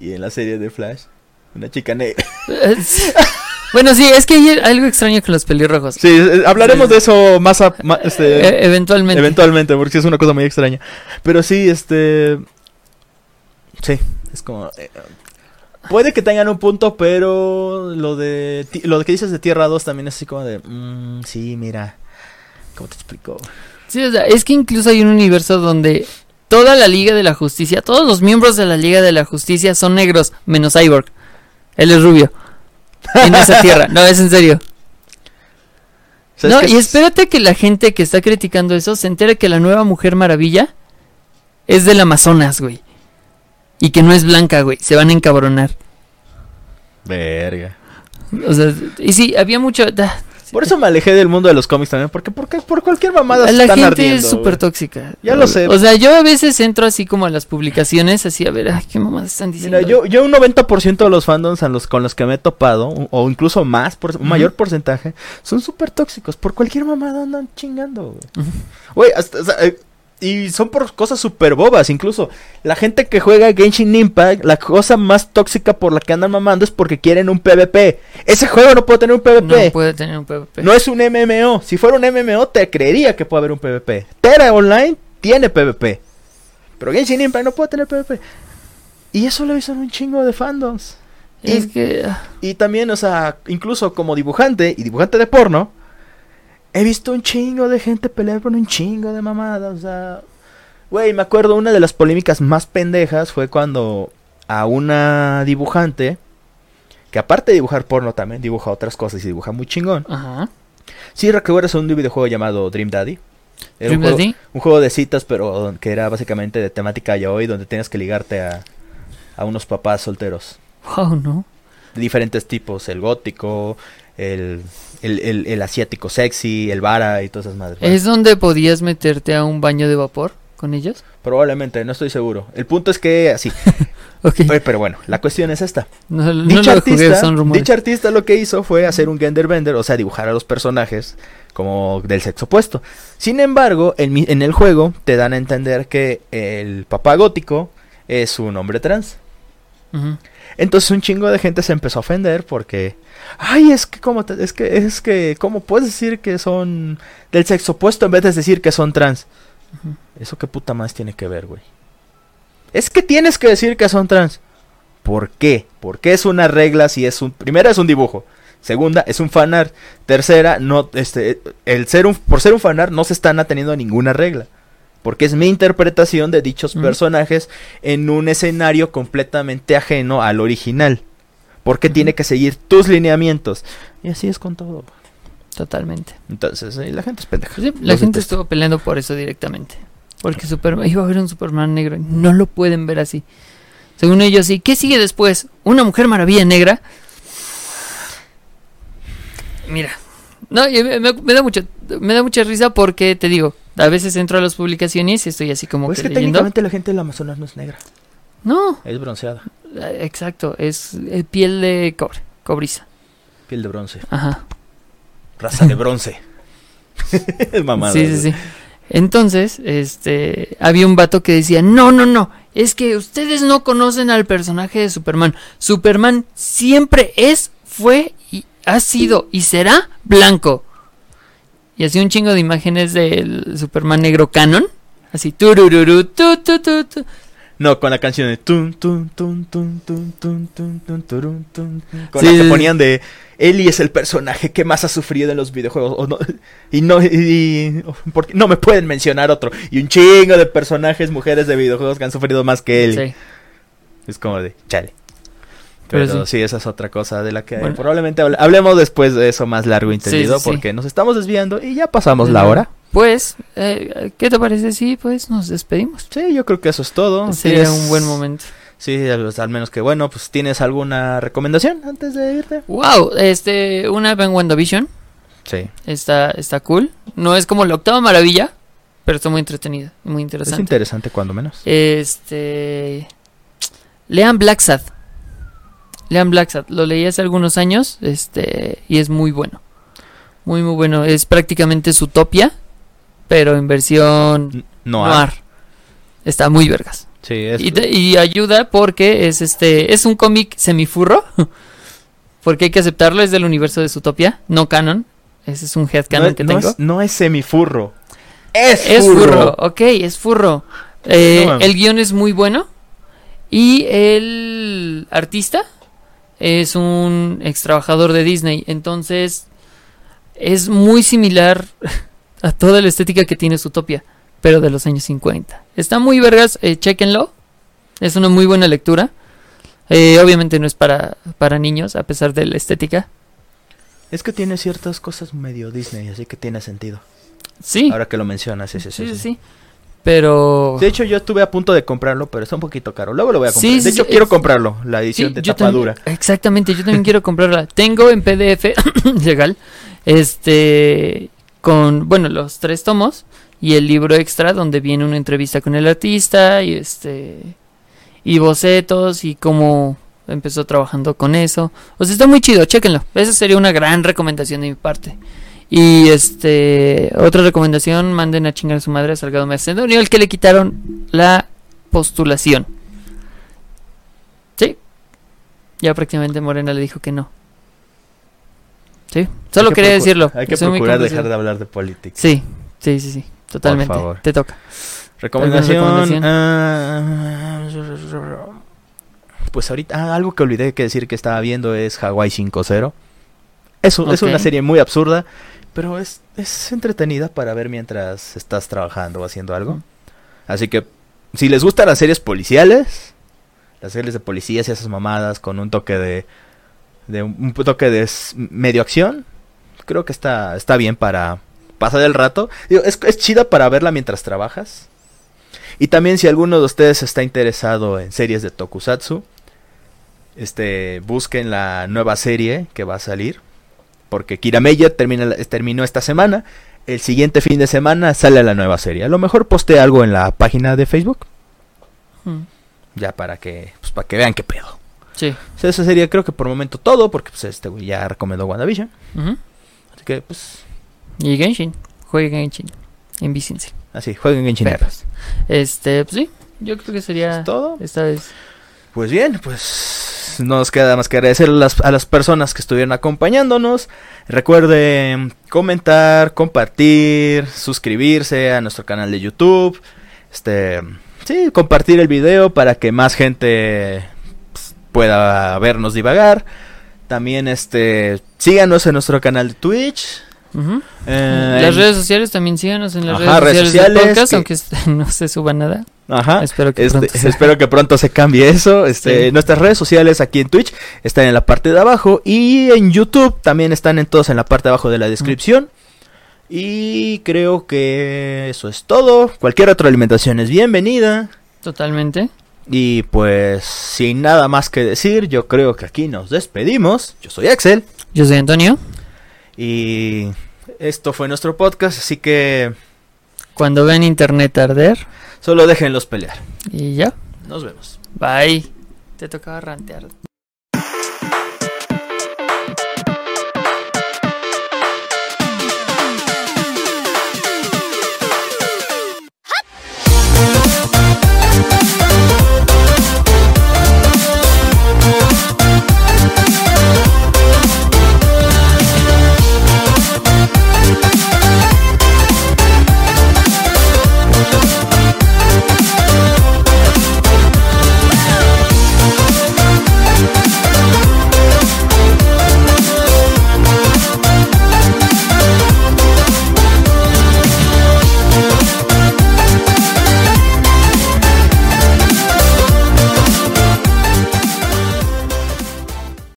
Y en la serie de Flash, una chica negra. Bueno, sí, es que hay algo extraño con los pelirrojos. Sí, eh, hablaremos Sí. de eso más, a- ma- este, E- eventualmente. eventualmente, porque es una cosa muy extraña. Pero sí, este. Sí, es como. eh, puede que tengan un punto, pero lo de lo que dices de Tierra 2 también es así como de. mm, sí, mira. ¿Cómo te explico? Sí, o sea, es que incluso hay un universo donde toda la Liga de la Justicia, todos los miembros de la Liga de la Justicia son negros, menos Cyborg. Él es rubio. En esa tierra. No, es en serio. ¿Sabes No, y espérate que la gente que está criticando eso se entere que la nueva Mujer Maravilla es del Amazonas, güey. Y que no es blanca, güey. Se van a encabronar. Verga. O sea, y sí, había mucho... da, Por eso me alejé del mundo de los cómics también, porque, porque por cualquier mamada se la están gente ardiendo, es súper tóxica. Ya lo sé. O sea, yo a veces entro así como a las publicaciones, así a ver, ay, qué mamadas están diciendo. Mira, yo, yo un 90% de los fandoms a los, con los que me he topado, o- incluso más, por, un mayor porcentaje, son súper tóxicos. Por cualquier mamada andan chingando, güey. Güey, hasta- o sea, eh, y son por cosas súper bobas. Incluso la gente que juega Genshin Impact, la cosa más tóxica por la que andan mamando es porque quieren un PvP. Ese juego no puede tener un PvP. No puede tener un PvP. No es un MMO. Si fuera un MMO, te creería que puede haber un PvP. Tera Online tiene PvP. Pero Genshin Impact no puede tener PvP. Y eso lo hizo un chingo de fandoms. Es que... Y también, o sea, incluso como dibujante y dibujante de porno, he visto un chingo de gente pelear por un chingo de mamadas, o sea... Güey, me acuerdo una de las polémicas más pendejas fue cuando a una dibujante, que aparte de dibujar porno también dibuja otras cosas y dibuja muy chingón. Ajá. Sí, recuerdas un videojuego llamado Dream Daddy. Era Dream un, juego, Daddy. un juego de citas, pero que era básicamente de temática yaoi, donde tenías que ligarte a, a unos papás solteros. Wow, ¿no? Diferentes tipos, el gótico, el, el, el- el asiático sexy, el vara y todas esas madres. ¿Es donde podías meterte a un baño de vapor con ellos? Probablemente, no estoy seguro. El punto es que así. Ok. Oye, pero bueno, la cuestión es esta. No, no jugué, artista, lo que hizo fue hacer un gender bender, o sea, dibujar a los personajes como del sexo opuesto. Sin embargo, en, mi- en el juego te dan a entender que el papá gótico es un hombre trans. Ujú. Entonces un chingo de gente se empezó a ofender porque, ay, es que cómo te- es que es que cómo puedes decir que son del sexo opuesto en vez de decir que son trans. Eso qué puta más tiene que ver, güey. Es que tienes que decir que son trans. ¿Por qué? Porque es una regla si es un primera es un dibujo. Segunda, es un fanart. Tercera, no, este, el ser un, por ser un fanart no se están ateniendo a ninguna regla. Porque es mi interpretación de dichos personajes en un escenario completamente ajeno al original. Porque Ujú. tiene que seguir tus lineamientos. Y así es con todo. Totalmente. Entonces, eh, la gente es pendeja. Sí, la Los gente detesto. estuvo peleando por eso directamente. Porque Superman, iba a haber un Superman negro. y No lo pueden ver así. Según ellos, sí. ¿Qué sigue después? ¿Una mujer maravilla negra? Mira. No, y me, me- me da mucho, me da mucha risa porque te digo, a veces entro a las publicaciones y estoy así como Pues que es que leyendo. técnicamente la gente del Amazonas no es negra, No, es bronceada, eh, exacto, es eh, piel de cobre, cobriza. piel de bronce, Ajá. raza de bronce. es mamada. Sí, sí, sí. Entonces, este, había un vato que decía, no, no, no, es que ustedes no conocen al personaje de Superman. Superman siempre es, fue ha sido y será blanco. Y así un chingo de imágenes del Superman negro canon. Así, turururu, tu, tu, tu, tu. No, con la canción de tun, tun, tun, tun, tun, tun, tun, tun, tun, tun, con Sí, la que ponían de Ellie es el personaje que más ha sufrido en los videojuegos o no, y no y, porque no me pueden mencionar otro y un chingo de personajes mujeres de videojuegos que han sufrido más que Ellie. Sí. Es como de chale. Pero Pero, sí. sí. esa es otra cosa de la que Bueno. probablemente hable- hablemos después de eso más largo y entendido sí, sí. porque nos estamos desviando y ya pasamos la hora. Pues, eh, ¿qué te parece si pues nos despedimos? Sí, yo creo que eso es todo. Sería ¿Tienes- un buen momento. Sí, al, menos que bueno, pues tienes alguna recomendación antes de irte. Wow, este, una en WandaVision. Sí, Está, está cool. No es como la octava maravilla, pero está muy entretenida muy es interesante. interesante cuando menos. este. Lean Black Sad. Lean Black Sad. Lo leí hace algunos años. Este. Y es muy bueno. Muy, muy bueno. Es prácticamente Zootopia. Pero en versión noir. Está muy vergas. Sí, es, Y, te- y ayuda porque es este. Es un cómic semifurro. Porque hay que aceptarlo. Es del universo de Zootopia. No canon. Ese es un headcanon no, es- que no tengo. es, no es semifurro. Es, Es furro. furro, ok, es furro. Eh, No el guion es muy bueno. Y el artista es un ex trabajador de Disney. Entonces es muy similar a toda la estética que tiene Zootopia, pero de los años 50. Está muy vergas, eh, chequenlo. Es una muy buena lectura. Eh, obviamente no es para, para niños, a pesar de la estética. Es que tiene ciertas cosas medio Disney, así que tiene sentido. Sí, Ahora que lo mencionas, sí, sí, sí. sí, sí, sí. Pero... De hecho, yo estuve a punto de comprarlo, pero está un poquito caro. Luego lo voy a comprar. Sí, de hecho, sí, quiero es- comprarlo, la edición Sí, de tapa dura. Exactamente, yo también quiero comprarla. Tengo en PDF legal, este, con, bueno, los tres tomos y el libro extra donde viene una entrevista con el artista y este, y bocetos y cómo empezó trabajando con eso. O sea, está muy chido, chéquenlo. Esa sería una gran recomendación de mi parte. Y este, otra recomendación, manden a chingar a su madre a Salgado Macedonio, el que le quitaron la postulación. Sí. Ya prácticamente Morena le dijo que no. Sí, solo que quería decirlo. Hay que Soy procurar dejar de hablar de política. Sí, sí, sí, sí, totalmente. favor. Te toca. Recomendación. recomendación? ah, pues ahorita, ah, algo que olvidé que decir que estaba viendo es Hawaii 5.0. Es, un- es una serie muy absurda, pero es, es entretenida para ver mientras estás trabajando o haciendo algo. Así que, si les gustan las series policiales, las series de policías y esas mamadas con un toque de, de un, toque de medio acción, creo que está, está bien para pasar el rato. Es, es chida para verla mientras trabajas. Y también si alguno de ustedes está interesado en series de Tokusatsu, este, busquen la nueva serie que va a salir. Porque Kira Meyer termina, terminó esta semana. El siguiente fin de semana sale la nueva serie. A lo mejor posté algo en la página de Facebook. Mm. Ya para que, pues, para que vean qué pedo. Sí. O sea, eso sería creo que por el momento todo. Porque pues este güey ya recomendó WandaVision. Así que pues Y Genshin. Juegue Genshin. Envícense. así, jueguen. Perros. Este, pues sí. Yo creo que sería ¿Es todo? esta vez. Pues bien, pues no nos queda más que agradecer a las, personas que estuvieron acompañándonos. Recuerden comentar, compartir, suscribirse a nuestro canal de YouTube. Este, sí, compartir el video para que más gente pues, pueda vernos divagar. También este, síganos en nuestro canal de Twitch. Eh, las redes sociales también síganos en las Ajá, redes sociales, del sociales podcast, que- aunque no se suba nada. Ajá. Espero que Este, pronto se- espero que pronto se cambie eso. Este, Sí. Nuestras redes sociales aquí en Twitch están en la parte de abajo y en YouTube también están en todos en la parte de abajo de la descripción. Y creo que eso es todo. Cualquier otra alimentación es bienvenida. Totalmente. Y pues sin nada más que decir, yo creo que aquí nos despedimos. Yo soy Axel Yo soy Antonio. Y esto fue nuestro podcast, así que Cuando ven internet arder. solo déjenlos pelear. Y ya. Nos vemos. Bye. Te tocaba rantear.